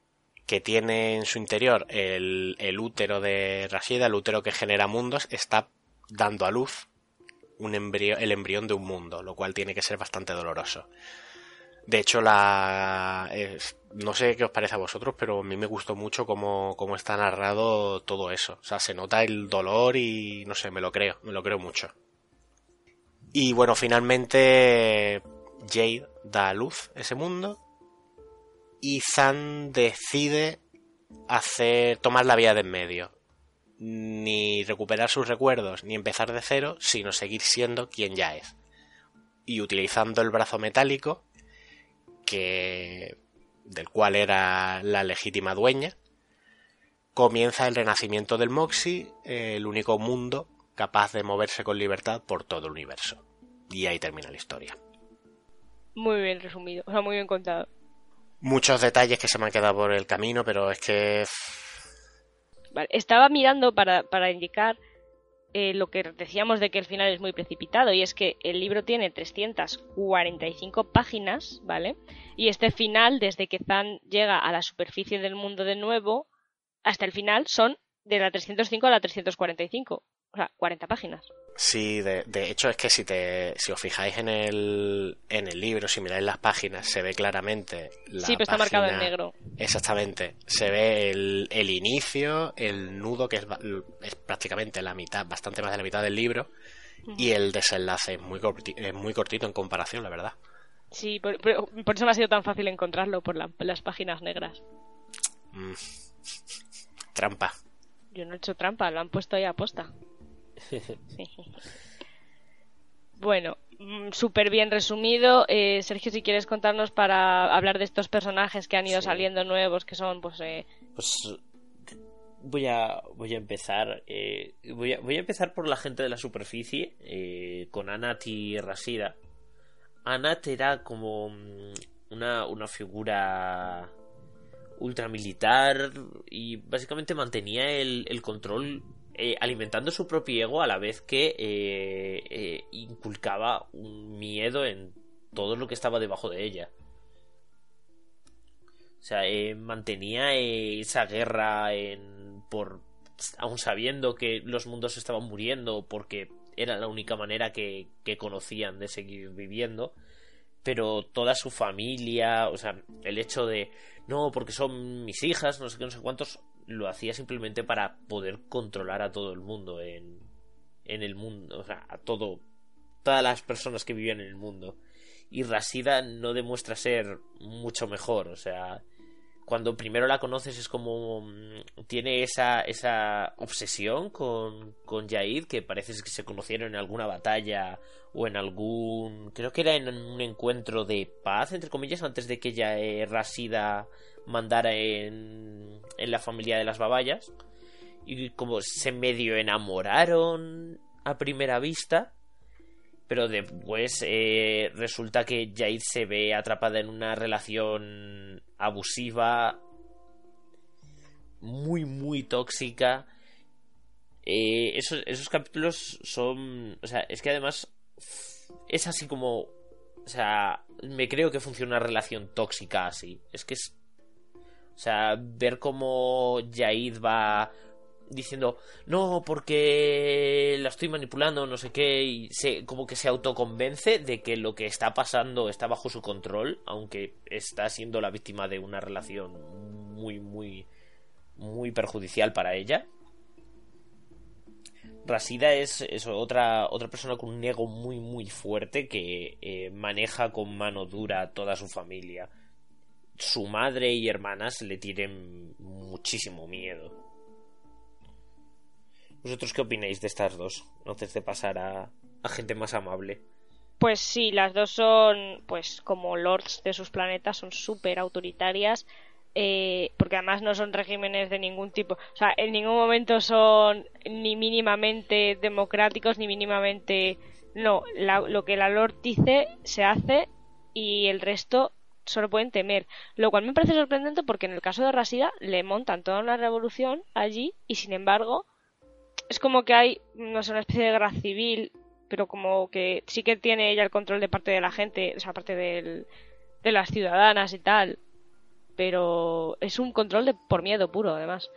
que tiene en su interior el, útero de Rashida, el útero que genera mundos, está dando a luz un el embrión de un mundo, lo cual tiene que ser bastante doloroso. De hecho, la no sé qué os parece a vosotros, pero a mí me gustó mucho cómo, cómo, está narrado todo eso. O sea, se nota el dolor y no sé, me lo creo, me lo creo mucho. Y bueno, finalmente Jade da a luz ese mundo y Zan decide hacer tomar la vía de en medio. Ni recuperar sus recuerdos ni empezar de cero, sino seguir siendo quien ya es. Y utilizando el brazo metálico, que del cual era la legítima dueña, comienza el renacimiento del Moxie, el único mundo capaz de moverse con libertad por todo el universo. Y ahí termina la historia. Muy bien resumido, o sea, muy bien contado. Muchos detalles que se me han quedado por el camino, pero es que... Vale, estaba mirando para, para indicar eh, lo que decíamos de que el final es muy precipitado y es que el libro tiene 345 páginas, ¿vale? Y este final, desde que Zan llega a la superficie del mundo de nuevo hasta el final, son de la 305 a la 345. O sea, 40 páginas. Sí, de, de, hecho es que si te si os fijáis en el, en el libro, si miráis las páginas, se ve claramente la Sí, pero está marcado en negro. Exactamente. Se ve el, el inicio, el nudo, que es, es, prácticamente la mitad, bastante más de la mitad del libro, uh -huh. y el desenlace es muy, cortito, es muy cortito en comparación, la verdad. Sí, por, por, por, eso me ha sido tan fácil encontrarlo, por la, las páginas negras. Mm. Trampa. Yo no he hecho trampa, lo han puesto ahí a posta. bueno, mm, súper bien resumido. Eh, Sergio, si quieres contarnos para hablar de estos personajes que han ido sí. saliendo nuevos, que son, pues. Eh... Pues voy a voy a empezar. Eh, voy, a, voy a empezar por la gente de la superficie, eh, con Anat y Rasida. Anat era como mm, una, una figura ultramilitar y básicamente mantenía el, el control eh, alimentando su propio ego a la vez que eh, eh, inculcaba un miedo en todo lo que estaba debajo de ella. O sea, mantenía esa guerra en, por aún sabiendo que los mundos estaban muriendo porque era la única manera que, que conocían de seguir viviendo pero toda su familia, o sea, el hecho de no, porque son mis hijas, no sé qué, no sé cuántos, lo hacía simplemente para poder controlar a todo el mundo en, en el mundo, o sea, a todo, todas las personas que vivían en el mundo. Y Rasida no demuestra ser mucho mejor, o sea, cuando primero la conoces es como mm, tiene esa, esa obsesión con, con Jaid que parece que se conocieron en alguna batalla o en algún creo que era en un encuentro de paz entre comillas antes de que ya eh, Rasida mandara en, en la familia de las babayas. Y como se medio enamoraron a primera vista pero después eh, resulta que Jade se ve atrapada en una relación abusiva muy muy tóxica eh, esos, esos capítulos son o sea es que además es así como O sea, me creo que funciona una relación tóxica así. Es que es. O sea, ver cómo Yaid va diciendo, no, porque la estoy manipulando, no sé qué, y se, como que se autoconvence de que lo que está pasando está bajo su control, aunque está siendo la víctima de una relación muy, muy, muy perjudicial para ella. Rasida es, otra, otra persona con un ego muy, muy fuerte que eh, maneja con mano dura a toda su familia. Su madre y hermanas le tienen muchísimo miedo. ¿Vosotros qué opináis de estas dos? Antes de pasar a, gente más amable. Pues sí, las dos son, pues como lords de sus planetas, son súper autoritarias, eh, porque además no son regímenes de ningún tipo. O sea, en ningún momento son ni mínimamente democráticos, ni mínimamente... No, lo que la lord dice se hace y el resto solo pueden temer. Lo cual me parece sorprendente porque en el caso de Rasida le montan toda una revolución allí y sin embargo es como que hay, no sé, una especie de guerra civil, pero como que sí que tiene ella el control de parte de la gente, o sea, parte de las ciudadanas y tal. Pero es un control de por miedo puro, además.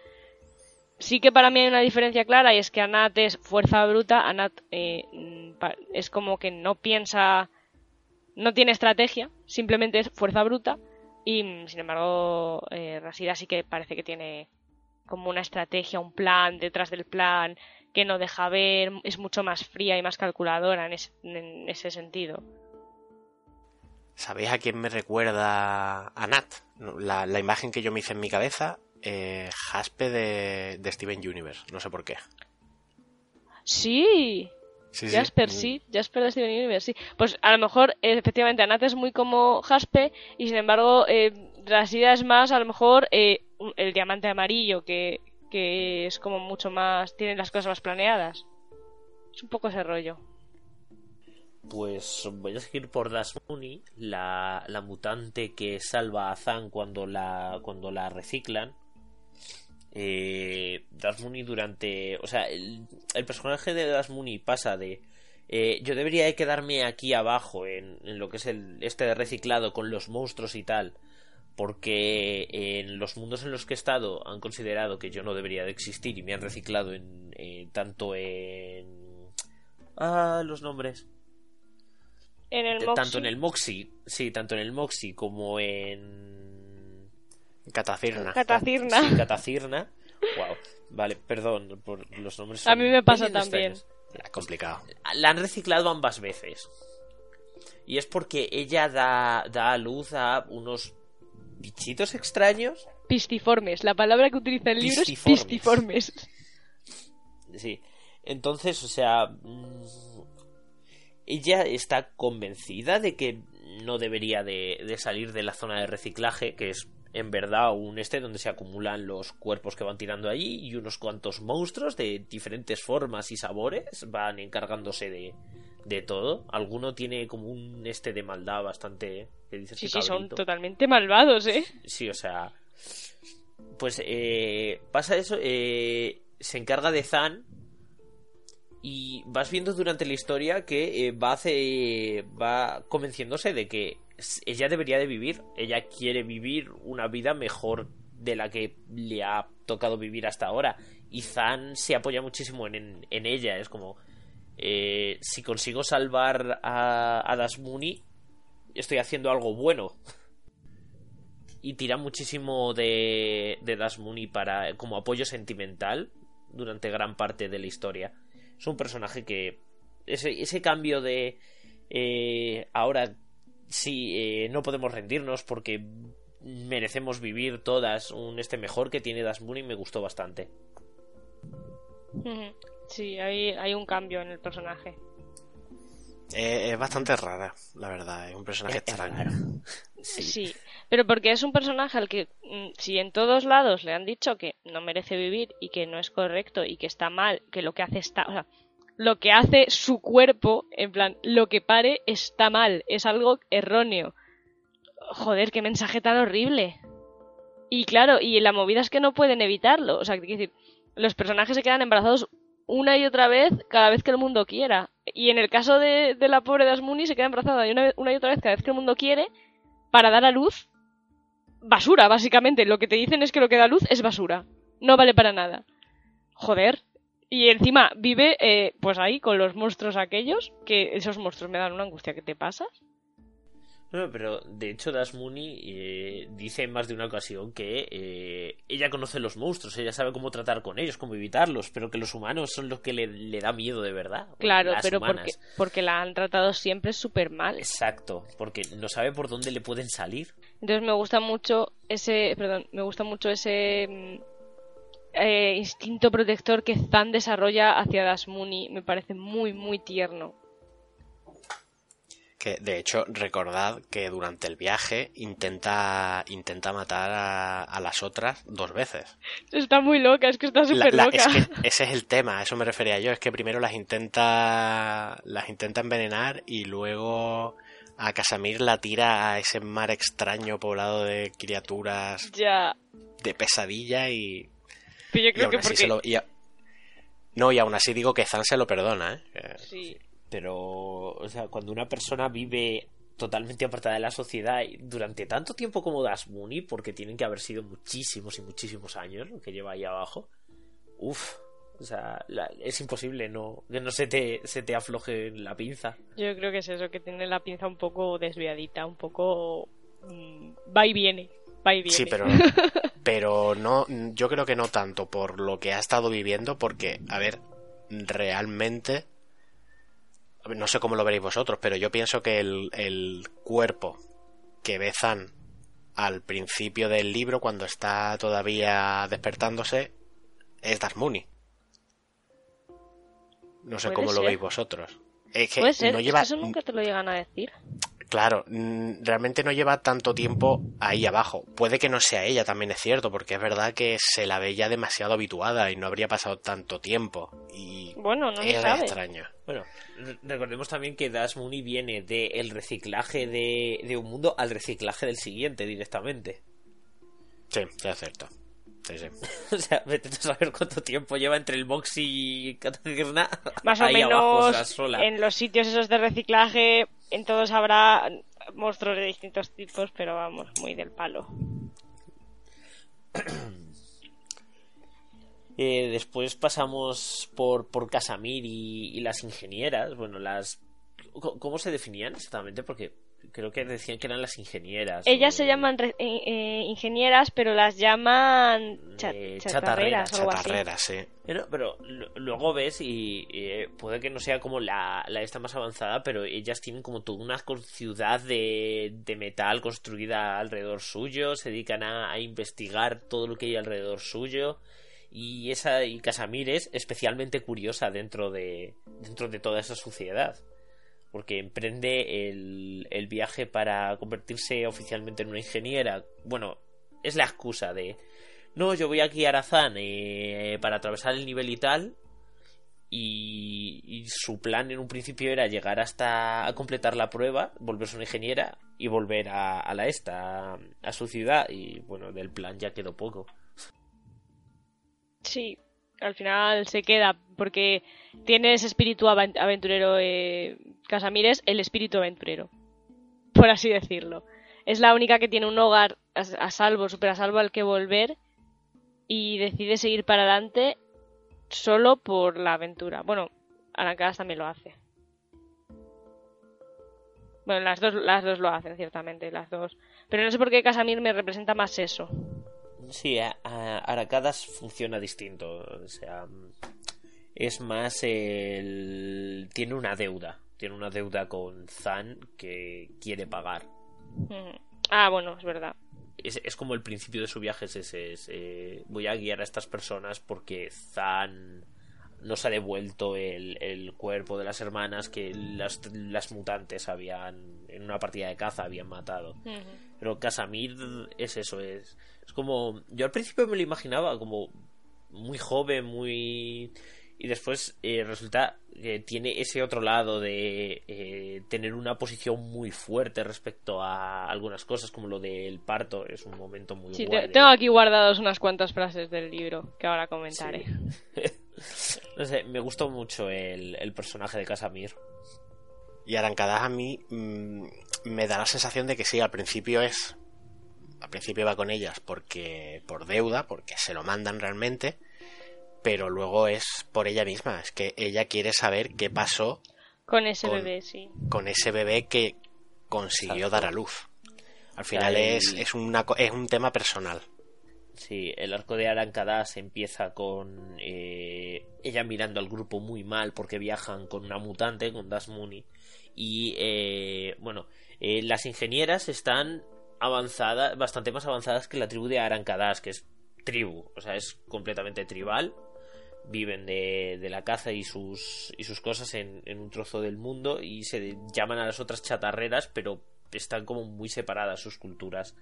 Sí que para mí hay una diferencia clara y es que Anat es fuerza bruta, Anat eh, es como que no piensa, no tiene estrategia, simplemente es fuerza bruta y sin embargo eh, sí que parece que tiene como una estrategia, un plan detrás del plan que no deja ver, es mucho más fría y más calculadora en, ese sentido. ¿Sabéis a quién me recuerda a Nat? La, imagen que yo me hice en mi cabeza, eh, Jaspe de, Steven Universe, no sé por qué. Sí, Jasper, sí. Jasper de Steven Universe, sí. Pues a lo mejor, efectivamente, Anat es muy como Jaspe y sin embargo, eh, Rasida es más, a lo mejor, eh, el diamante amarillo, que, que es como mucho más. tiene las cosas más planeadas. Es un poco ese rollo. Pues voy a seguir por Dasmuni, la, la mutante que salva a Zan cuando la, cuando la reciclan. Eh, Dasmuni durante. O sea, el, el personaje de Dasmuni pasa de. Eh, yo debería de quedarme aquí abajo en, en, lo que es el este de reciclado con los monstruos y tal porque en los mundos en los que he estado han considerado que yo no debería de existir y me han reciclado en, eh, tanto en ah los nombres. En el Moxie. tanto en el Moxie sí tanto en el Moxie como en Catacirna. Catacirna. Sí Catacirna. Wow vale perdón por los nombres a mí me pasa también. complicado. La han reciclado ambas veces. Y es porque ella da, da a luz a unos bichitos extraños. Pistiformes, la palabra que utiliza el libro es pistiformes. Sí, entonces, o sea, mm, ella está convencida de que no debería de, de, salir de la zona de reciclaje, que es en verdad un este donde se acumulan los cuerpos que van tirando allí y unos cuantos monstruos de diferentes formas y sabores van encargándose de, de todo. Alguno tiene como un este de maldad bastante. Que sí, sí, son totalmente malvados, ¿eh? Sí, o sea. Pues eh, pasa eso. Eh, se encarga de Zan. Y vas viendo durante la historia que eh, va, hace, va convenciéndose de que ella debería de vivir. Ella quiere vivir una vida mejor de la que le ha tocado vivir hasta ahora. Y Zan se apoya muchísimo en, en ella. Es como, eh, si consigo salvar a, a Dasmuni, estoy haciendo algo bueno. Y tira muchísimo de, de Dasmuni para, como apoyo sentimental durante gran parte de la historia. Es un personaje que. Ese, cambio de. Eh, ahora sí, eh, no podemos rendirnos porque merecemos vivir todas este mejor que tiene Dasmuni me gustó bastante. Sí, hay, hay un cambio en el personaje. es bastante rara, la verdad. Es un personaje extraño. Sí. pero porque es un personaje al que, mm, si en todos lados le han dicho que no merece vivir y que no es correcto y que está mal, que lo que hace está. O sea, lo que hace su cuerpo, en plan, lo que pare está mal, es algo erróneo. Joder, qué mensaje tan horrible. Y claro, y la movida es que no pueden evitarlo. O sea, quiero decir, los personajes se quedan embarazados una y otra vez cada vez que el mundo quiera. Y en el caso de, de la pobre Dasmuni se queda embarazada y una, una y otra vez cada vez que el mundo quiere para dar a luz basura, básicamente. Lo que te dicen es que lo que da luz es basura. No vale para nada. Joder. Y encima vive eh, pues ahí con los monstruos aquellos, que esos monstruos me dan una angustia. ¿Qué te pasas? No, pero de hecho Das Mooney eh, dice en más de una ocasión que eh, ella conoce los monstruos, ella sabe cómo tratar con ellos, cómo evitarlos, pero que los humanos son los que le, le da miedo de verdad. Claro, las pero porque, porque la han tratado siempre súper mal. Exacto, porque no sabe por dónde le pueden salir. Entonces me gusta mucho ese, perdón, me gusta mucho ese mm, eh, instinto protector que Zan desarrolla hacia Dasmuni. Me parece muy, muy tierno. Que de hecho, recordad que durante el viaje intenta, intenta matar a, a las otras dos veces. Está muy loca, es que está súper loca. es que ese es el tema, a eso me refería yo, es que primero las intenta las intenta envenenar y luego a Casamir la tira a ese mar extraño poblado de criaturas Ya. de pesadilla y, Pero yo y creo aún que así porque... se lo y a- no y aún así digo que Zan se lo perdona, ¿eh? Sí. Pero, o sea, cuando una persona vive totalmente apartada de la sociedad durante tanto tiempo como Das Mooney, porque tienen que haber sido muchísimos y muchísimos años lo que lleva ahí abajo, uff, o sea, la- es imposible no que no se te, se te afloje la pinza. Yo creo que es eso, que tiene la pinza un poco desviadita, un poco... mm, va y viene. Va y viene. Sí, pero, pero no, yo creo que no tanto por lo que ha estado viviendo, porque, a ver, realmente, no sé cómo lo veréis vosotros, pero yo pienso que el, el cuerpo que ve Zan al principio del libro, cuando está todavía despertándose, es Dasmuni. No sé cómo lo veis vosotros. Es que Puede ser, no es lleva que eso nunca te lo llegan a decir. Claro, mm, realmente no lleva tanto tiempo ahí abajo. Puede que no sea ella, también es cierto, porque es verdad que se la ve ya demasiado habituada y no habría pasado tanto tiempo. Y Bueno, no sabe. extraño. Bueno, re- recordemos también que Das Mooney viene del reciclaje de, de un mundo al reciclaje del siguiente directamente. Sí, ya es cierto. Sí, sí. O sea, vete a saber cuánto tiempo lleva entre el box y. Más o ahí abajo, o sea, menos sola. en los sitios esos de reciclaje, en todos habrá monstruos de distintos tipos, pero vamos, muy del palo. Eh, después pasamos por, por Casamir y, y las ingenieras. Bueno, las. ¿Cómo se definían exactamente? Porque creo que decían que eran las ingenieras. Ellas o- se llaman re- eh, eh, ingenieras, pero las llaman cha- Eh, chatarreras, chatarreras, así. Sí. Pero, luego ves y eh, puede que no sea como la, la esta más avanzada, pero ellas tienen como toda una ciudad de, de metal construida alrededor suyo, se dedican a, a investigar todo lo que hay alrededor suyo y esa y Casamir es especialmente curiosa dentro de dentro de toda esa suciedad porque emprende el, viaje para convertirse oficialmente en una ingeniera bueno es la excusa de no, yo voy a guiar a Zan eh, para atravesar el nivel y tal. Y, y su plan en un principio era llegar hasta a completar la prueba, volverse una ingeniera y volver a, la esta, a, su ciudad. Y bueno, del plan ya quedó poco. Sí, al final se queda, porque tiene ese espíritu aven- aventurero. Eh, Casamires, el espíritu aventurero, por así decirlo. Es la única que tiene un hogar a, salvo, súper a salvo al que volver y decide seguir para adelante solo por la aventura. Bueno, Arancadas también lo hace. Bueno, las dos, las dos lo hacen, ciertamente, las dos. Pero no sé por qué Casamir me representa más eso. Sí, a- Aracadas funciona distinto. O sea, es más el. Tiene una deuda. Tiene una deuda con Zan que quiere pagar. Ah, bueno, es verdad. es, es como el principio de su viaje es ese es, eh, voy a guiar a estas personas porque Zan nos ha devuelto el, el cuerpo de las hermanas que las, las mutantes habían en una partida de caza habían matado pero Casamir es eso es, es como yo al principio me lo imaginaba como muy joven muy y después eh, resulta que tiene ese otro lado de eh, tener una posición muy fuerte respecto a algunas cosas como lo del parto es un momento muy Sí, guay te- tengo aquí guardados unas cuantas frases del libro que ahora comentaré. Sí. No sé, me gustó mucho el, el personaje de Casamir. Y Arancadas a mí mm, me da la sensación de que sí, al principio es. Al principio va con ellas porque. por deuda, porque se lo mandan realmente. Pero luego es por ella misma. Es que ella quiere saber qué pasó Con ese Con- bebé, sí. con ese bebé que consiguió Exacto. dar a luz. Al final es, es, una, es un tema personal. Sí, el arco de Arancadas empieza con eh, ella mirando al grupo muy mal porque viajan con una mutante, con Das Mooney. Y eh, bueno, eh, las ingenieras están avanzadas, bastante más avanzadas que la tribu de Arancadas, que es tribu, o sea, es completamente tribal. Viven de, de la caza y sus, y sus cosas en, un trozo del mundo y se llaman a las otras chatarreras, pero están como muy separadas sus culturas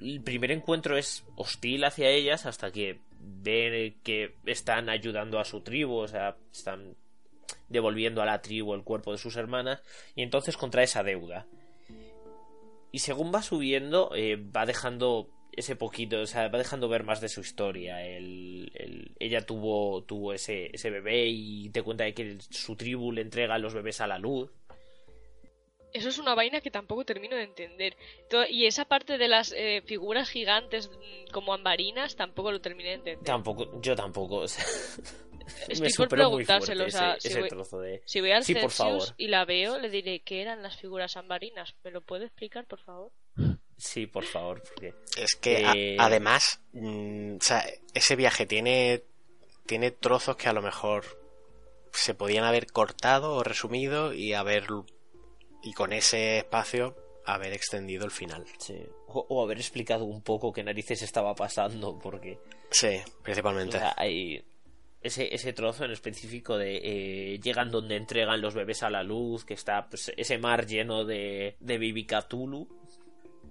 el primer encuentro es hostil hacia ellas hasta que ven que están ayudando a su tribu, o sea, están devolviendo a la tribu el cuerpo de sus hermanas y entonces contra esa deuda. Y según va subiendo, eh, va dejando ese poquito, o sea, va dejando ver más de su historia. El- ella tuvo, tuvo ese, ese bebé y te cuenta de que su tribu le entrega los bebés a la luz. Eso es una vaina que tampoco termino de entender. Y esa parte de las eh, figuras gigantes mm, como ambarinas tampoco lo terminé de entender. Tampoco, yo tampoco, o sea, Estoy me por muy preguntárselo, fuerte o sea, ese, si ese voy- trozo de... Si voy al Sí, por favor. y la veo, le diré qué eran las figuras ambarinas. ¿Me lo puede explicar, por favor? Sí, por favor, porque Es que a- Eh, además, mm, o sea, ese viaje tiene, tiene trozos que a lo mejor se podían haber cortado o resumido y haber y con ese espacio haber extendido el final. sí, o, o haber explicado un poco qué narices estaba pasando, porque Sí, o principalmente. sea, hay ese, ese trozo en específico de eh, llegan donde entregan los bebés a la luz, que está pues, ese mar lleno de, de Baby Cthulhu.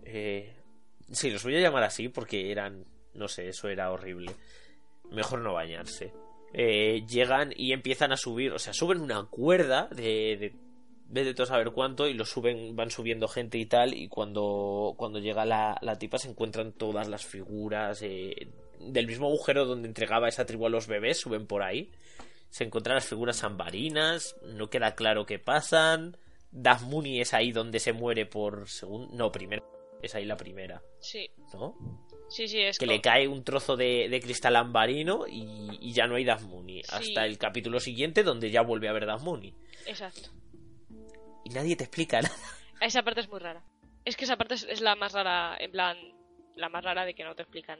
Eh, sí, los voy a llamar así porque eran, no sé, eso era horrible. Mejor no bañarse. Eh, llegan y empiezan a subir, o sea, suben una cuerda de, de vez de todo saber cuánto y lo suben, van subiendo gente y tal y cuando, cuando llega la, la tipa se encuentran todas las figuras eh, del mismo agujero donde entregaba esa tribu a los bebés, suben por ahí. Se encuentran las figuras ambarinas, no queda claro qué pasan. Mooney es ahí donde se muere por segundo... No, primero. Es ahí la primera, Sí, ¿no? sí, sí, es Que le cae un trozo de, de cristal ambarino y, y ya no hay. Sí. Hasta el capítulo siguiente donde ya vuelve a ver Daft Mooney. Exacto. Y nadie te explica nada. Esa parte es muy rara. Es que esa parte es, es la más rara, en plan, la más rara de que no te explican.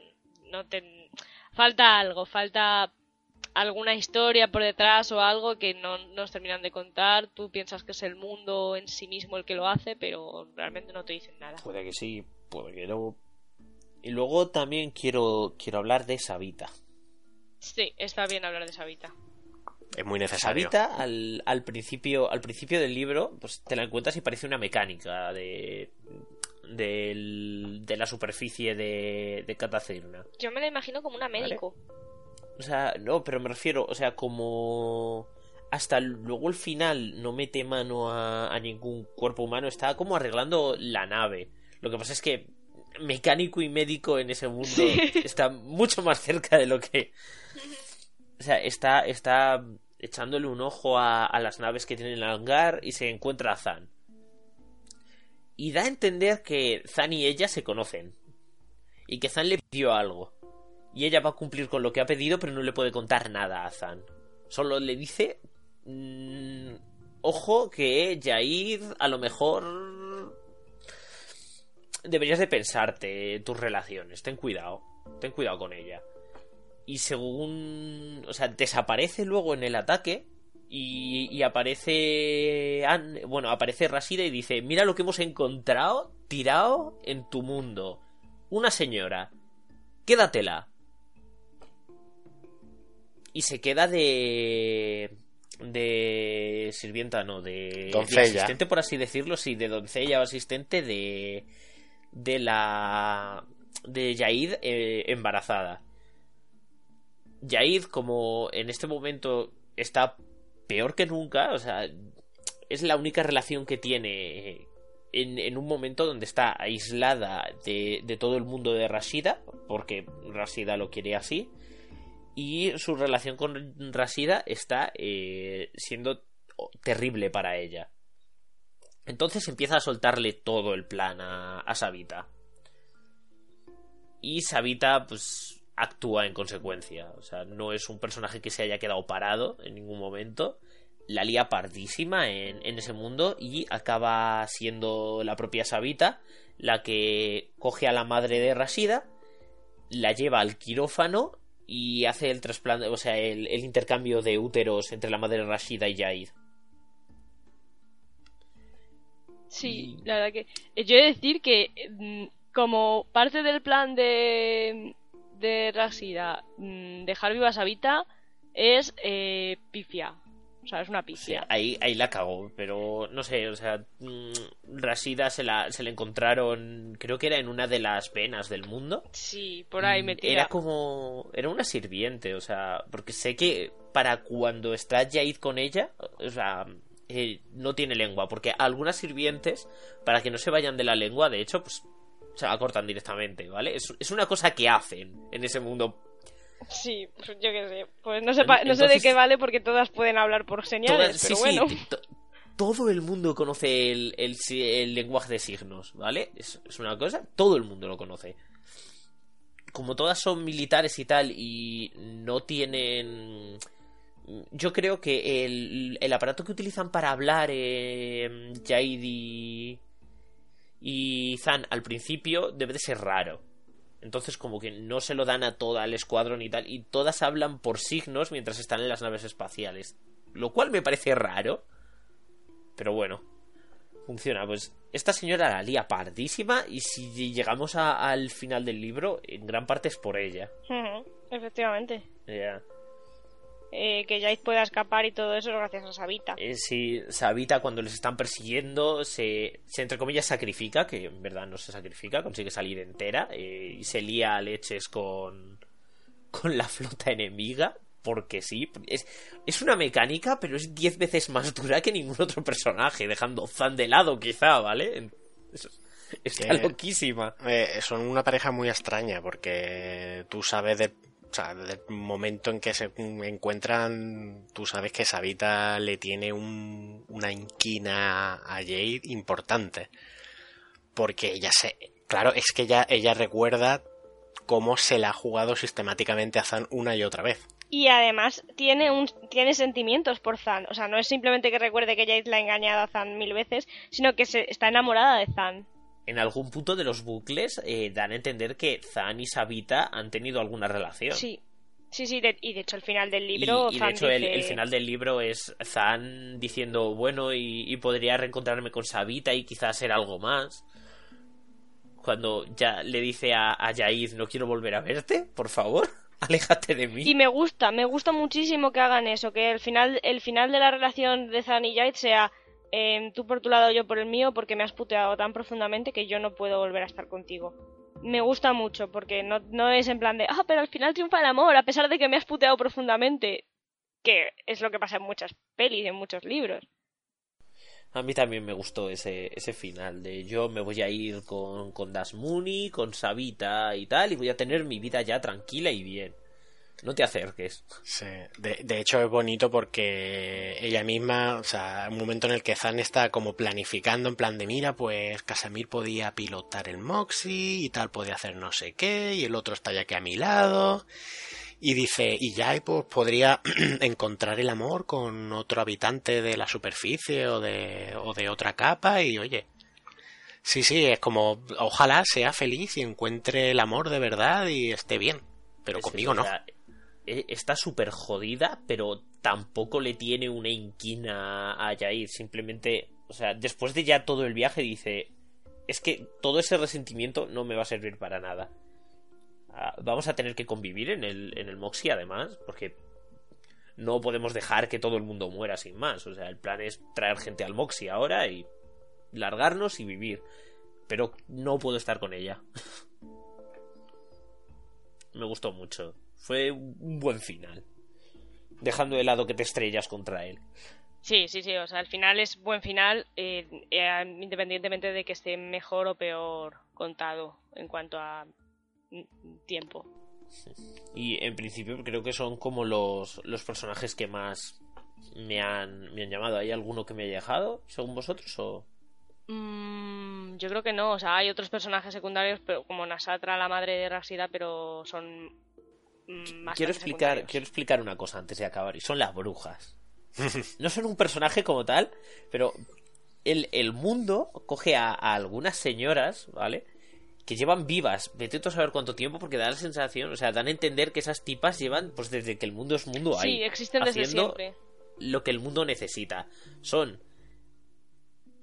No te... Falta algo, falta alguna historia por detrás o algo que no nos terminan de contar. Tú piensas que es el mundo en sí mismo el que lo hace, pero realmente no te dicen nada. Puede que sí, puede que no. Y luego también quiero, quiero hablar de Sabita. Sí, está bien hablar de Sabita. Es muy necesario. Sabita al, al principio al principio del libro pues te la encuentras y parece una mecánica de de la superficie de, de Catacirna. Yo me la imagino como una médico. O sea, no, pero me refiero, o sea, como hasta luego el final no mete mano a, a ningún cuerpo humano, está como arreglando la nave. Lo que pasa es que mecánico y médico en ese mundo está mucho más cerca de lo que... O sea, está, está echándole un ojo a, a las naves que tienen en el hangar y se encuentra a Zan. Y da a entender que Zan y ella se conocen. Y que Zan le pidió algo. Y ella va a cumplir con lo que ha pedido, pero no le puede contar nada a Zan. Solo le dice... mm, ojo que Jair a lo mejor... Deberías de pensarte tus relaciones. Ten cuidado. Ten cuidado con ella. Y según... O sea, desaparece luego en el ataque. Y, y aparece... Bueno, aparece Rasida y dice... Mira lo que hemos encontrado tirado en tu mundo. Una señora. Quédatela. Y se queda de... De sirvienta, no, de... Doncella. de asistente, por así decirlo, sí, de doncella o asistente de... De la... De Yaid eh, embarazada. Yaid, como en este momento está peor que nunca, o sea, es la única relación que tiene en, en un momento donde está aislada de, de todo el mundo de Rashida, porque Rashida lo quiere así, y su relación con Rasida está eh, siendo terrible para ella. Entonces empieza a soltarle todo el plan a, Sabita. Y Sabita, pues, actúa en consecuencia. O sea, no es un personaje que se haya quedado parado en ningún momento. La lía pardísima en, en ese mundo y acaba siendo la propia Sabita la que coge a la madre de Rasida, la lleva al quirófano y hace el trasplante, o sea, el, el intercambio de úteros entre la madre Rashida y Jaid. Sí, la verdad que. eh, Yo he de decir que, mm, como parte del plan de. de Rashida, mm, dejar viva a Sabita, es eh, pifia. O sea, es una Sí, pifia. ahí, ahí la cagó, pero no sé, o sea, mm, Rashida se la, se la encontraron, creo que era en una de las venas del mundo. Sí, por ahí Mm, metida. Era como. Era una sirviente, o sea. Porque sé que para cuando está Jaid con ella, o sea. eh, no tiene lengua, porque algunas sirvientes, para que no se vayan de la lengua, de hecho, pues se la cortan directamente, ¿vale? Es, es una cosa que hacen en ese mundo. Sí, pues yo qué sé. Pues no sé, pa- no sé de Entonces- qué vale porque todas pueden hablar por señales, Todas- sí, pero sí, bueno. t- todo el mundo conoce el, el lenguaje de signos, ¿vale? Es, es una cosa, todo el mundo lo conoce. Como todas son militares y tal, y no tienen. Yo creo que el, el aparato que utilizan para hablar eh, Jaid y, y Zan al principio debe de ser raro. Entonces como que no se lo dan a todo el escuadrón y tal, y todas hablan por signos mientras están en las naves espaciales. Lo cual me parece raro. Pero bueno, funciona. Pues esta señora la lía pardísima y si llegamos a- al final del libro, en gran parte es por ella. Efectivamente. Ya. Eh, que Jaid pueda escapar y todo eso gracias a Sabita. Eh, si Sabita cuando les están persiguiendo se, se entre comillas sacrifica, que en verdad no se sacrifica, consigue salir entera eh, y se lía a leches con, con la flota enemiga, porque sí, es, es una mecánica, pero es 10 veces más dura que ningún otro personaje, dejando Zan de lado quizá, ¿vale? Es- está Que- loquísima. Eh, son una pareja muy extraña porque tú sabes de, sea, del momento en que se encuentran, tú sabes que Sabita le tiene un- una inquina a Jade importante. Porque ella se, claro, es que ella, ella recuerda cómo se la ha jugado sistemáticamente a Zan una y otra vez. Y además tiene un tiene sentimientos por Zan. O sea, no es simplemente que recuerde que Jaid la ha engañado a Zan mil veces, sino que se, está enamorada de Zan. En algún punto de los bucles eh, dan a entender que Zan y Sabita han tenido alguna relación. Sí. Sí, sí, de- y de hecho al final del libro y, de hecho el, dice- el final del libro es Zan diciendo bueno y, y podría reencontrarme con Sabita y quizás ser algo más cuando ya le dice a, a Yaid no quiero volver a verte por favor aléjate de mí Y me gusta, me gusta muchísimo que hagan eso, que el final, el final de la relación de Zan y Jaid sea em, tú por tu lado, yo por el mío, porque me has puteado tan profundamente que yo no puedo volver a estar contigo. Me gusta mucho, porque no, no es en plan de, ah, pero al final triunfa el amor, a pesar de que me has puteado profundamente, que es lo que pasa en muchas pelis, en muchos libros. a mí también me gustó ese, ese final de yo me voy a ir con, con Das Mooney con Sabita y tal y voy a tener mi vida ya tranquila y bien no te acerques Sí, de, de hecho es bonito porque ella misma, o sea, un momento en el que Zan está como planificando en plan de mira, pues Casamir podía pilotar el Moxie y tal, podía hacer no sé qué, y el otro está ya que a mi lado. Y dice, y ya pues podría encontrar el amor con otro habitante de la superficie o de, o de otra capa y oye. Sí, sí, es como, ojalá sea feliz y encuentre el amor de verdad y esté bien. Pero conmigo o no. sea, está súper jodida, pero tampoco le tiene una inquina a Jair. Simplemente, o sea, después de ya todo el viaje dice, es que todo ese resentimiento no me va a servir para nada. Ah, Vamos a tener que convivir en el, en el Moxie además, porque no podemos dejar que todo el mundo muera sin más. O sea, el plan es traer gente al Moxie ahora y largarnos y vivir. Pero no puedo estar con ella. Me gustó mucho. Fue un buen final. Dejando de lado que te estrellas contra él. Sí, sí, sí, o sea, al final es buen final, eh, eh, independientemente de que esté mejor o peor contado en cuanto a mm, tiempo. Y en principio creo que son como los, los personajes que más me han, me han llamado. ¿Hay alguno que me haya dejado, según vosotros? O... Mm, yo creo que no. O sea, hay otros personajes secundarios, pero como Nasatra, la madre de Rashida, pero son más quiero explicar, quiero explicar una cosa antes de acabar, y son las brujas. no son un personaje como tal, pero el, el mundo coge a, a algunas señoras, ¿vale? que llevan vivas, vete a saber cuánto tiempo, porque da la sensación, o sea, dan a entender que esas tipas llevan, pues desde que el mundo es mundo ahí. Sí, existen desde siempre. Lo que el mundo necesita. Son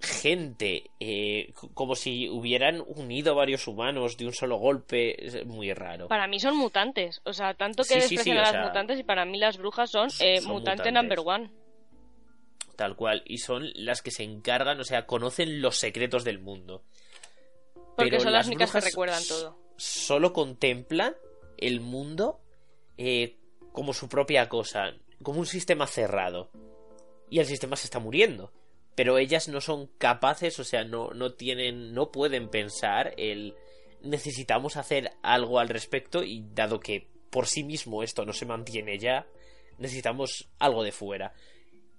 gente, eh, como si hubieran unido varios humanos de un solo golpe, es muy raro. Para mí son mutantes, o sea, tanto que sí, a las mutantes y para mí las brujas son, eh, mutante number one. Tal cual, y son las que se encargan, o sea, conocen los secretos del mundo. Porque son las, únicas que recuerdan todo. Solo contemplan el mundo eh, como su propia cosa, como un sistema cerrado. Y el sistema se está muriendo. Pero ellas no son capaces, o sea, no, no tienen, no pueden pensar el necesitamos hacer algo al respecto y dado que por sí mismo esto no se mantiene ya, necesitamos algo de fuera.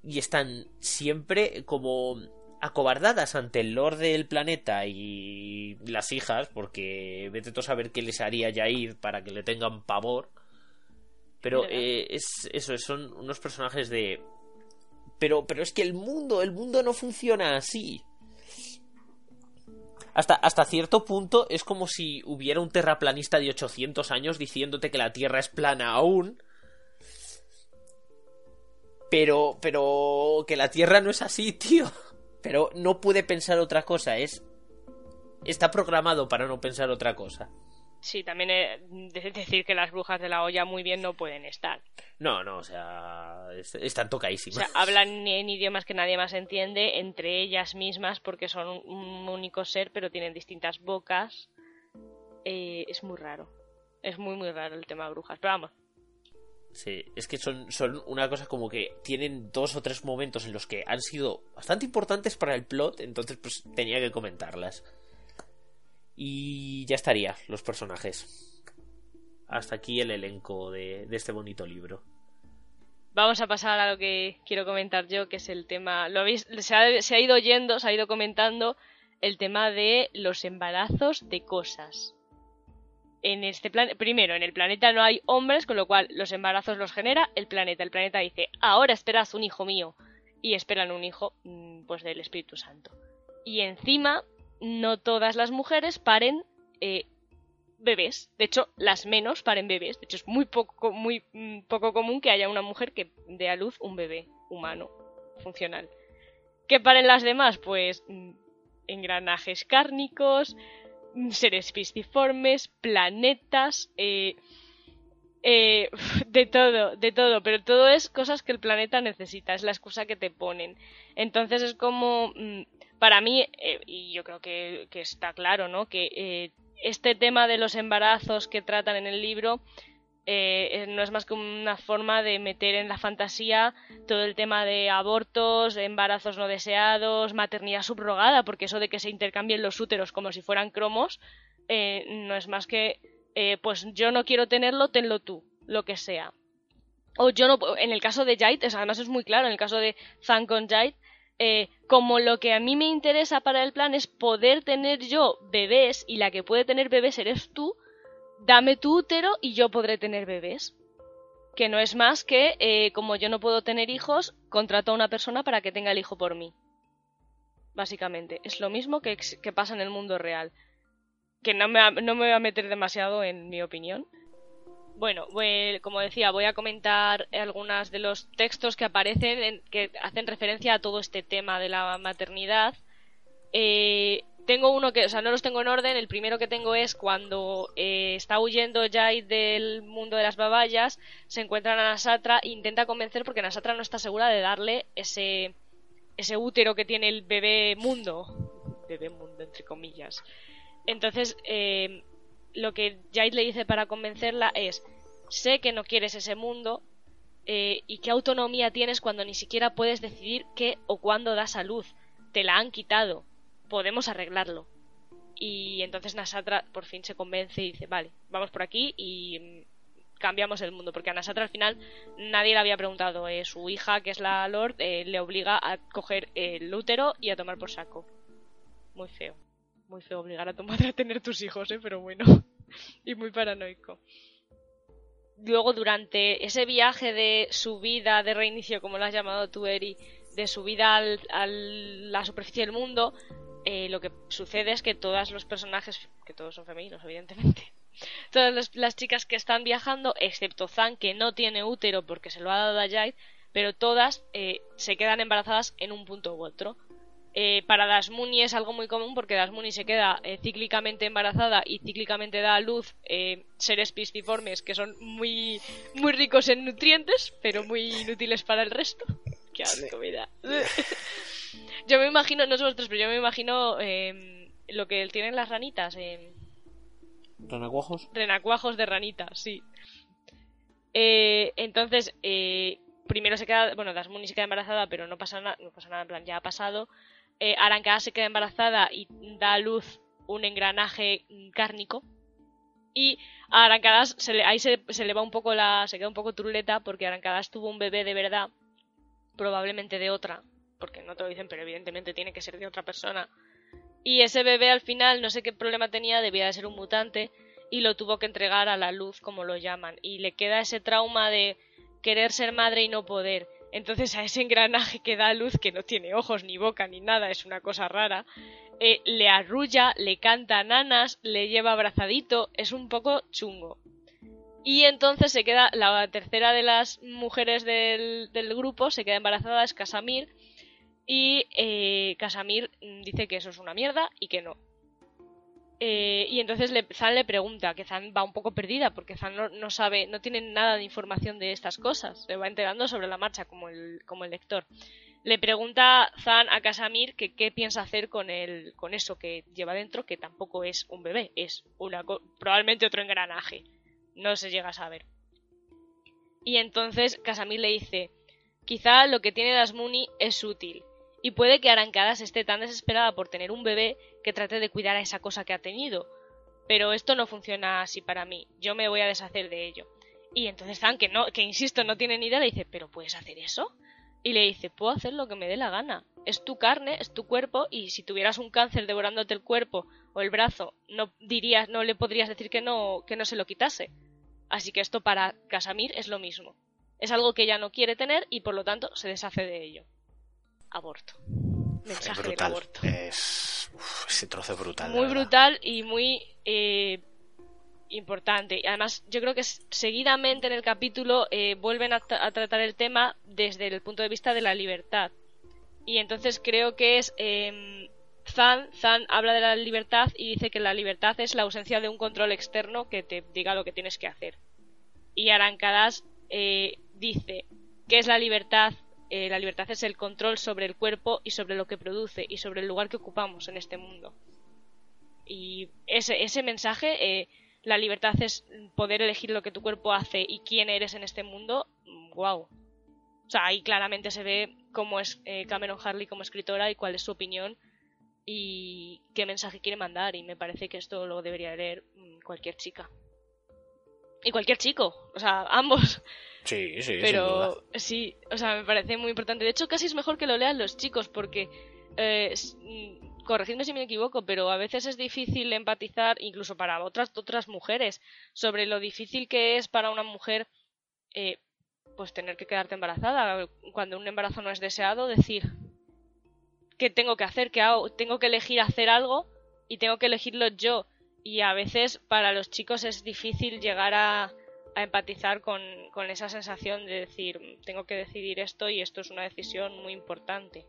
Y están siempre como acobardadas ante el Lord del planeta y las hijas, porque vete tú a saber qué les haría ir para que le tengan pavor. Pero eh, es eso, son unos personajes de... Pero, pero es que el mundo, el mundo no funciona así. Hasta, hasta cierto punto es como si hubiera un terraplanista de 800 años diciéndote que la Tierra es plana aún. Pero, pero que la Tierra no es así, tío. Pero no puede pensar otra cosa, es. Está programado para no pensar otra cosa. Sí, también es decir que las brujas de la olla muy bien no pueden estar. No, no, o sea, están tocadísimas. O sea, hablan en idiomas que nadie más entiende entre ellas mismas porque son un único ser pero tienen distintas bocas. Eh, es muy raro. Es muy, muy raro el tema de brujas. Pero vamos, Sí, es que son, son una cosa como que tienen dos o tres momentos en los que han sido bastante importantes para el plot, entonces pues tenía que comentarlas. Y ya estaría, los personajes. Hasta aquí el elenco de, este bonito libro. Vamos a pasar a lo que quiero comentar yo, que es el tema. Lo habéis, se ha, se ha ido yendo, se ha ido comentando el tema de los embarazos de cosas en este plan primero en el planeta no hay hombres con lo cual los embarazos los genera el planeta el planeta dice ahora esperas un hijo mío y esperan un hijo mm, pues del Espíritu Santo y encima no todas las mujeres paren eh, bebés. De hecho las menos paren bebés. De hecho es muy poco muy mm, poco común que haya una mujer que dé a luz un bebé humano funcional. ¿Qué paren las demás pues mm, engranajes cárnicos seres pisciformes, planetas, eh, eh, de todo, de todo, pero todo es cosas que el planeta necesita, es la excusa que te ponen. Entonces es como, mm, para mí, eh, y yo creo que, está claro, ¿no? Que este tema de los embarazos que tratan en el libro eh, no es más que una forma de meter en la fantasía todo el tema de abortos, embarazos no deseados, maternidad subrogada, porque eso de que se intercambien los úteros como si fueran cromos, eh, no es más que, eh, pues yo no quiero tenerlo, tenlo tú, lo que sea. O yo no, en el caso de Jait, además es muy claro, en el caso de Zan con como lo que a mí me interesa para el plan es poder tener yo bebés y la que puede tener bebés eres tú, dame tu útero y yo podré tener bebés. Que no es más que, eh, como yo no puedo tener hijos, contrato a una persona para que tenga el hijo por mí. Básicamente, es lo mismo que, pasa en el mundo real. Que no me, no me voy a meter demasiado en mi opinión. Bueno, como decía, voy a comentar algunos de los textos que aparecen que hacen referencia a todo este tema de la maternidad. Eh, tengo uno que, o sea, no los tengo en orden. El primero que tengo es cuando eh, está huyendo Jai del mundo de las babayas, se encuentra a Nasatra e intenta convencer porque Nasatra no está segura de darle ese, ese útero que tiene el bebé mundo. Bebé mundo, entre comillas. Entonces, eh, lo que Jai le dice para convencerla es: Sé que no quieres ese mundo. Eh, ¿Y qué autonomía tienes cuando ni siquiera puedes decidir qué o cuándo das a luz? Te la han quitado podemos arreglarlo. Y entonces Nasatra por fin se convence y dice, vale, vamos por aquí y cambiamos el mundo, porque a Nasatra al final nadie le había preguntado, eh, su hija, que es la Lord, eh, le obliga a coger el útero y a tomar por saco. Muy feo, muy feo obligar a tu madre a tener tus hijos, ¿eh? pero bueno, y muy paranoico. Luego durante ese viaje de subida, de reinicio, como lo has llamado tú, Eri, de subida a la superficie del mundo, eh, lo que sucede es que todos los personajes, que todos son femeninos, evidentemente, todas las, chicas que están viajando, excepto Zan, que no tiene útero porque se lo ha dado a Jade, pero todas eh, se quedan embarazadas en un punto u otro. Eh, para Dasmuni es algo muy común porque Dasmuni se queda cíclicamente embarazada y cíclicamente da a luz seres pisciformes que son muy, muy ricos en nutrientes, pero muy inútiles para el resto. Qué asco, vida. Yo me imagino, no sé vosotros, pero yo me imagino eh, lo que tienen las ranitas. Eh, ¿Renacuajos? Renacuajos de ranitas, sí. Eh, entonces, eh, primero se queda, bueno, Dasmuni se queda embarazada, pero no pasa nada, no pasa nada, en plan, ya ha pasado. Eh, se queda embarazada y da a luz un engranaje cárnico. Y a Arancadas se le, ahí se, se, le va un poco la. se queda un poco truleta porque Arancadas tuvo un bebé de verdad, probablemente de otra, porque no te lo dicen, pero evidentemente tiene que ser de otra persona. Y ese bebé al final, no sé qué problema tenía, debía de ser un mutante, y lo tuvo que entregar a la luz, como lo llaman. Y le queda ese trauma de querer ser madre y no poder. Entonces a ese engranaje que da luz, que no tiene ojos ni boca ni nada, es una cosa rara, eh, le arrulla, le canta nanas, le lleva abrazadito, es un poco chungo. Y entonces se queda, la tercera de las mujeres del, grupo se queda embarazada, es Casamir, y eh, Casamir dice que eso es una mierda y que no. Eh, y entonces le, Zan le pregunta, que Zan va un poco perdida, porque Zan no, sabe, no tiene nada de información de estas cosas, se va enterando sobre la marcha como el, como el lector. Le pregunta Zan a Casamir que qué piensa hacer con, el, con eso que lleva dentro, que tampoco es un bebé, es una, probablemente otro engranaje. No se llega a saber. Y entonces Casamir le dice, quizá lo que tiene Dasmuni es útil, y puede que Arancadas esté tan desesperada por tener un bebé que trate de cuidar a esa cosa que ha tenido. Pero esto no funciona así para mí. Yo me voy a deshacer de ello. Y entonces Zan, que no, que insisto, no tiene ni idea, le dice, ¿pero puedes hacer eso? Y le dice, puedo hacer lo que me dé la gana. Es tu carne, es tu cuerpo, y si tuvieras un cáncer devorándote el cuerpo o el brazo, no dirías, no le podrías decir que no, que no se lo quitase. Así que esto para Casamir es lo mismo. Es algo que ella no quiere tener y por lo tanto se deshace de ello aborto. Mensaje es brutal. aborto. Es... ese trozo es brutal. Muy brutal y muy eh, importante. Además, yo creo que seguidamente en el capítulo eh, vuelven a, tratar el tema desde el punto de vista de la libertad. Y entonces creo que es eh, Zan, Zan habla de la libertad y dice que la libertad es la ausencia de un control externo que te diga lo que tienes que hacer. Y Arancadas eh, dice que es la libertad eh, la libertad es el control sobre el cuerpo y sobre lo que produce y sobre el lugar que ocupamos en este mundo. Y ese, mensaje, eh, la libertad es poder elegir lo que tu cuerpo hace y quién eres en este mundo, wow. O sea, ahí claramente se ve cómo es eh, Cameron Harley como escritora y cuál es su opinión y qué mensaje quiere mandar. Y me parece que esto lo debería leer mm, cualquier chica. Y cualquier chico, o sea, ambos. Sí, sí, Pero sí, o sea, me parece muy importante. De hecho, casi es mejor que lo lean los chicos porque, eh, mm, corregidme si me equivoco, pero a veces es difícil empatizar, incluso para otras, otras mujeres, sobre lo difícil que es para una mujer, eh, pues tener que quedarte embarazada. Cuando un embarazo no es deseado, decir, ¿qué tengo que hacer? ¿Qué hago? Tengo que elegir hacer algo y tengo que elegirlo yo. Y a veces para los chicos es difícil llegar a empatizar con, con, esa sensación de decir, tengo que decidir esto y esto es una decisión muy importante,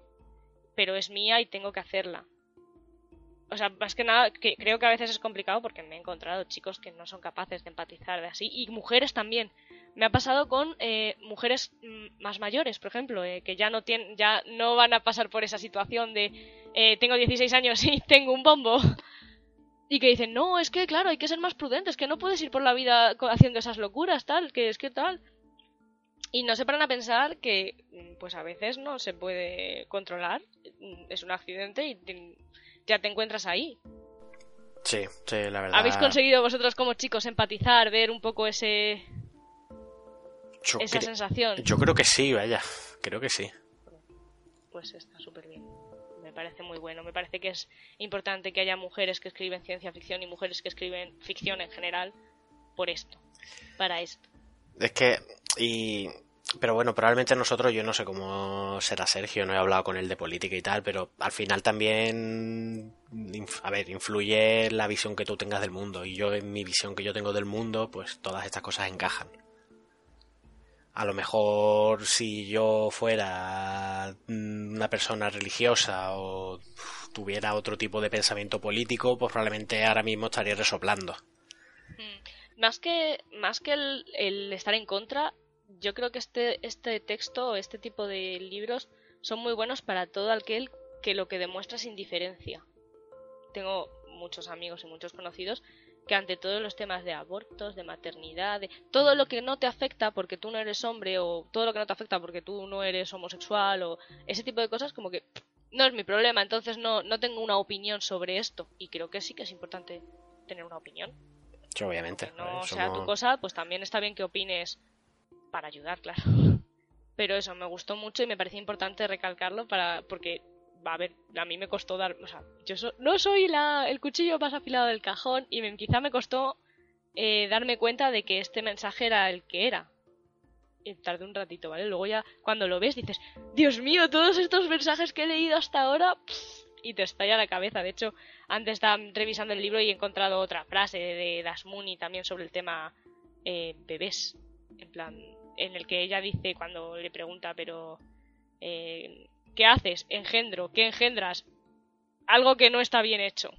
pero es mía y tengo que hacerla. O sea, más que nada, que creo que a veces es complicado porque me he encontrado chicos que no son capaces de empatizar de así, y mujeres también. Me ha pasado con eh, mujeres mm, más mayores, por ejemplo, eh, que ya no, tienen, ya no van a pasar por esa situación de eh, tengo 16 años y tengo un bombo y que dicen, no, es que claro, hay que ser más prudentes, que no puedes ir por la vida haciendo esas locuras, tal, que es que tal. Y no se paran a pensar que, mm, pues a veces no se puede controlar, mm, es un accidente y ya te encuentras ahí. Sí, sí, la verdad. ¿Habéis conseguido vosotros como chicos empatizar, ver un poco ese, Yo esa sensación. Yo creo que sí, vaya. Creo que sí. Pues está súper bien. Parece muy bueno. Me parece que es importante que haya mujeres que escriben ciencia ficción y mujeres que escriben ficción en general por esto. Para esto. Es que. Y. Pero bueno, probablemente nosotros, yo no sé cómo será Sergio, no he hablado con él de política y tal, pero al final también, a ver, influye la visión que tú tengas del mundo. Y yo en mi visión que yo tengo del mundo, pues todas estas cosas encajan. A lo mejor si yo fuera mm, una persona religiosa o tuviera otro tipo de pensamiento político, pues probablemente ahora mismo estaría resoplando. Mm. Más que, más que el, el estar en contra, yo creo que este, este texto, este tipo de libros, son muy buenos para todo aquel que lo que demuestra es indiferencia. Tengo muchos amigos y muchos conocidos que ante todos los temas de abortos, de maternidad, de todo lo que no te afecta porque tú no eres hombre o todo lo que no te afecta porque tú no eres homosexual o ese tipo de cosas como que pff, no es mi problema, entonces no, no tengo una opinión sobre esto y creo que sí que es importante tener una opinión Sí, obviamente. que no sea tu cosa, pues también está bien que opines para ayudar, claro. Pero eso, me gustó mucho y me parecía importante recalcarlo para porque, a ver, a mí me costó dar, o sea, yo no soy la, el cuchillo más afilado del cajón y quizá me costó eh, darme cuenta de que este mensaje era el que era. Y tardé un ratito, ¿vale? Luego ya cuando lo ves dices, Dios mío, todos estos mensajes que he leído hasta ahora, y te estalla la cabeza. De hecho, antes estaba revisando el libro y he encontrado otra frase de Das Mooney también sobre el tema eh, bebés. En plan, en el que ella dice cuando le pregunta, pero eh, ¿qué haces? Engendro, ¿qué engendras? Algo que no está bien hecho.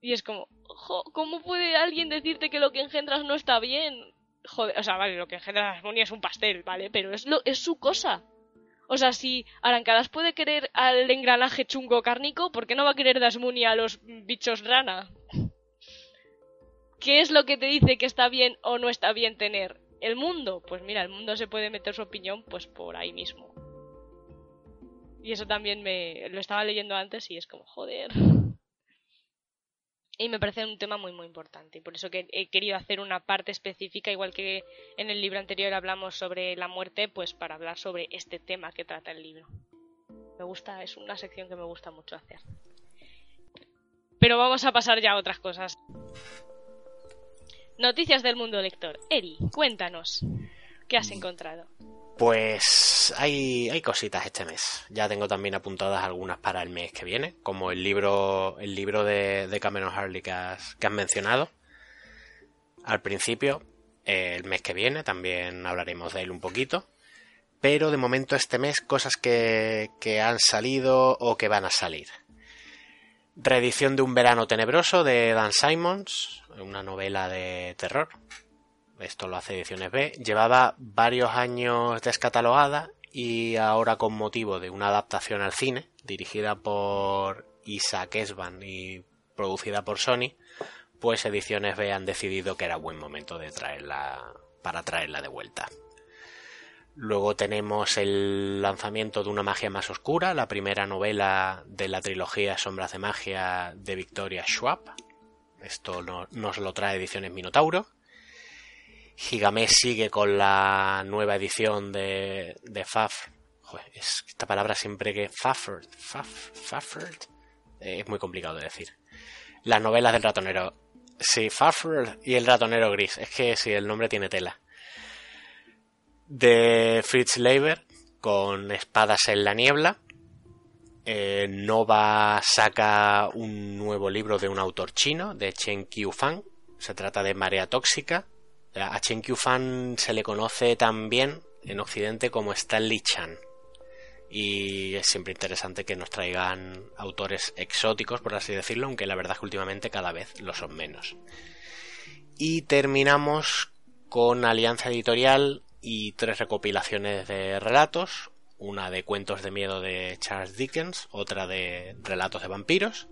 Y es como, jo, ¿cómo puede alguien decirte que lo que engendras no está bien? Joder, o sea, vale, lo que engendra Das Mooney es un pastel, ¿vale? Pero es, es su cosa. O sea, si Arancadas puede querer al engranaje chungo cárnico, ¿por qué no va a querer Dasmuni a los bichos rana? ¿Qué es lo que te dice que está bien o no está bien tener? ¿El mundo? Pues mira, el mundo se puede meter su opinión pues por ahí mismo. Y eso también me lo estaba leyendo antes y es como, joder. Y me parece un tema muy muy importante. Y por eso que he querido hacer una parte específica, igual que en el libro anterior hablamos sobre la muerte, pues para hablar sobre este tema que trata el libro. Me gusta, es una sección que me gusta mucho hacer. Pero vamos a pasar ya a otras cosas. Noticias del mundo lector. Eri, cuéntanos. ¿Qué has encontrado? Pues hay, hay cositas este mes. Ya tengo también apuntadas algunas para el mes que viene, como el libro, el libro de, Cameron Harley que has, que has mencionado al principio. Eh, El mes que viene también hablaremos de él un poquito. Pero de momento este mes cosas que, que han salido o que van a salir. Reedición de Un verano tenebroso de Dan Simons, una novela de terror, esto lo hace Ediciones B, llevaba varios años descatalogada y ahora con motivo de una adaptación al cine, dirigida por Isaac Esban y producida por Sony, pues Ediciones B han decidido que era buen momento de traerla para traerla de vuelta. Luego tenemos el lanzamiento de Una magia más oscura, la primera novela de la trilogía Sombras de magia de Victoria Schwab. Esto no- nos lo trae Ediciones Minotauro. Gigamés sigue con la nueva edición de, de Faf. Esta palabra siempre que. Fafford. Faf, Fafford. eh, es muy complicado de decir. Las novelas del ratonero. Sí, Fafford y el ratonero gris. Es que sí, el nombre tiene tela. De Fritz Leiber con Espadas en la niebla. Eh, Nova saca un nuevo libro de un autor chino, de Chen Qiufang. Se trata de Marea Tóxica. A Chen Qiufang se le conoce también en Occidente como Stanley Chan. Y es siempre interesante que nos traigan autores exóticos, por así decirlo, aunque la verdad es que últimamente cada vez lo son menos. Y terminamos con Alianza Editorial y tres recopilaciones de relatos, una de cuentos de miedo de Charles Dickens, otra de relatos de vampiros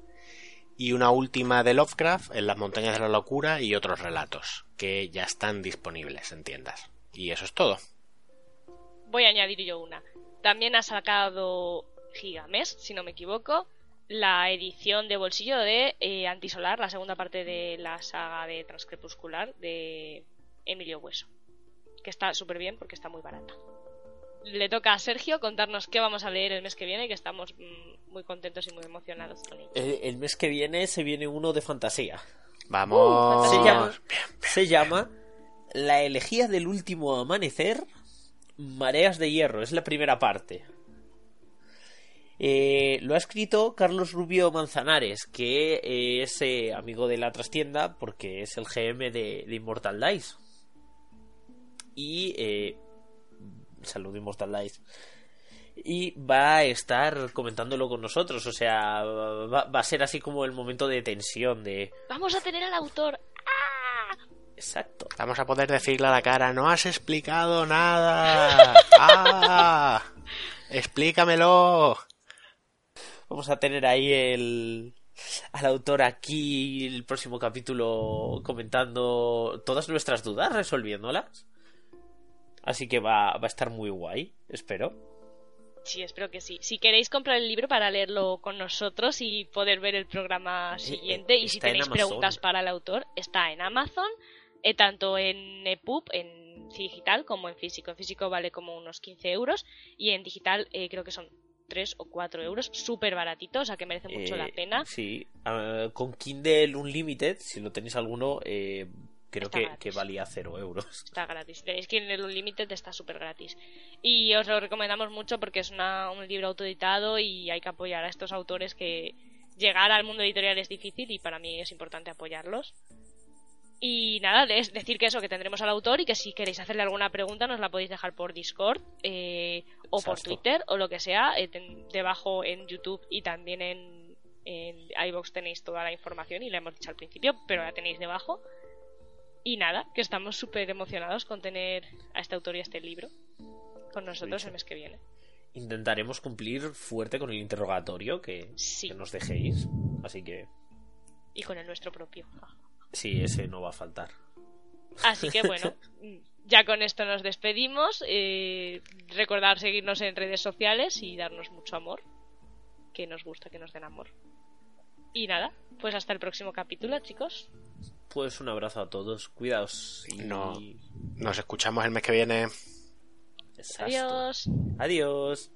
y una última de Lovecraft en las montañas de la locura y otros relatos que ya están disponibles en tiendas. Y eso es todo. Voy a añadir yo una. También ha sacado Gigames, si no me equivoco, la edición de bolsillo de eh, Antisolar, la segunda parte de la saga de Transcrepuscular de Emilio Hueso. que está súper bien porque está muy barata. Le toca a Sergio contarnos qué vamos a leer el mes que viene, que estamos mm, muy contentos y muy emocionados con ello. El, el mes que viene se viene uno de fantasía. Vamos. Se Uh, llama, se llama La elegía del último amanecer, Mareas de Hierro. Es la primera parte. Eh, lo ha escrito Carlos Rubio Manzanares, que eh, es eh, amigo de la trastienda porque es el GM de, de Immortal Dice. Y. Salud, Immortal. Y va a estar comentándolo con nosotros. O sea, va, va a ser así como el momento de tensión de. Vamos a tener al autor. ¡Ah! Exacto. Vamos a poder decirle a la cara, no has explicado nada. ¡Ah! Explícamelo. Vamos a tener ahí el al autor aquí el próximo capítulo comentando todas nuestras dudas, resolviéndolas. Así que va, va a estar muy guay, espero. Sí, espero que sí. Si queréis comprar el libro para leerlo con nosotros y poder ver el programa siguiente, y si tenéis preguntas para el autor, está en Amazon, eh, tanto en EPUB, en digital, como en físico. En físico vale como unos 15 euros y en digital eh, creo que son 3 o 4 euros, súper baratitos, o sea que merece mucho Eh, la pena. Sí, ah, con Kindle Unlimited, si lo tenéis alguno, eh, creo que, que valía 0 euros. Está gratis. Tenéis que ir en el Unlimited, está súper gratis. Y os lo recomendamos mucho porque es una- un libro autoeditado y hay que apoyar a estos autores que llegar al mundo editorial es difícil y para mí es importante apoyarlos. Y nada, es decir que eso, que tendremos al autor y que si queréis hacerle alguna pregunta nos la podéis dejar por Discord eh, o por. Twitter o lo que sea. eh, ten- debajo en YouTube y también en, en iVoox tenéis toda la información y la hemos dicho al principio, pero la tenéis debajo. Y nada, que estamos súper emocionados con tener a este autor y a este libro con nosotros el mes que viene. Intentaremos cumplir fuerte con el interrogatorio que, Sí. que nos dejéis. Así que Y con el nuestro propio. sí, ese no va a faltar. Así que bueno, ya con esto nos despedimos. Eh, recordar seguirnos en redes sociales y darnos mucho amor. Que nos gusta que nos den amor. Y nada, pues hasta el próximo capítulo, chicos. Pues un abrazo a todos, cuidaos y... No. Nos escuchamos el mes que viene. Exacto. Adiós. Adiós.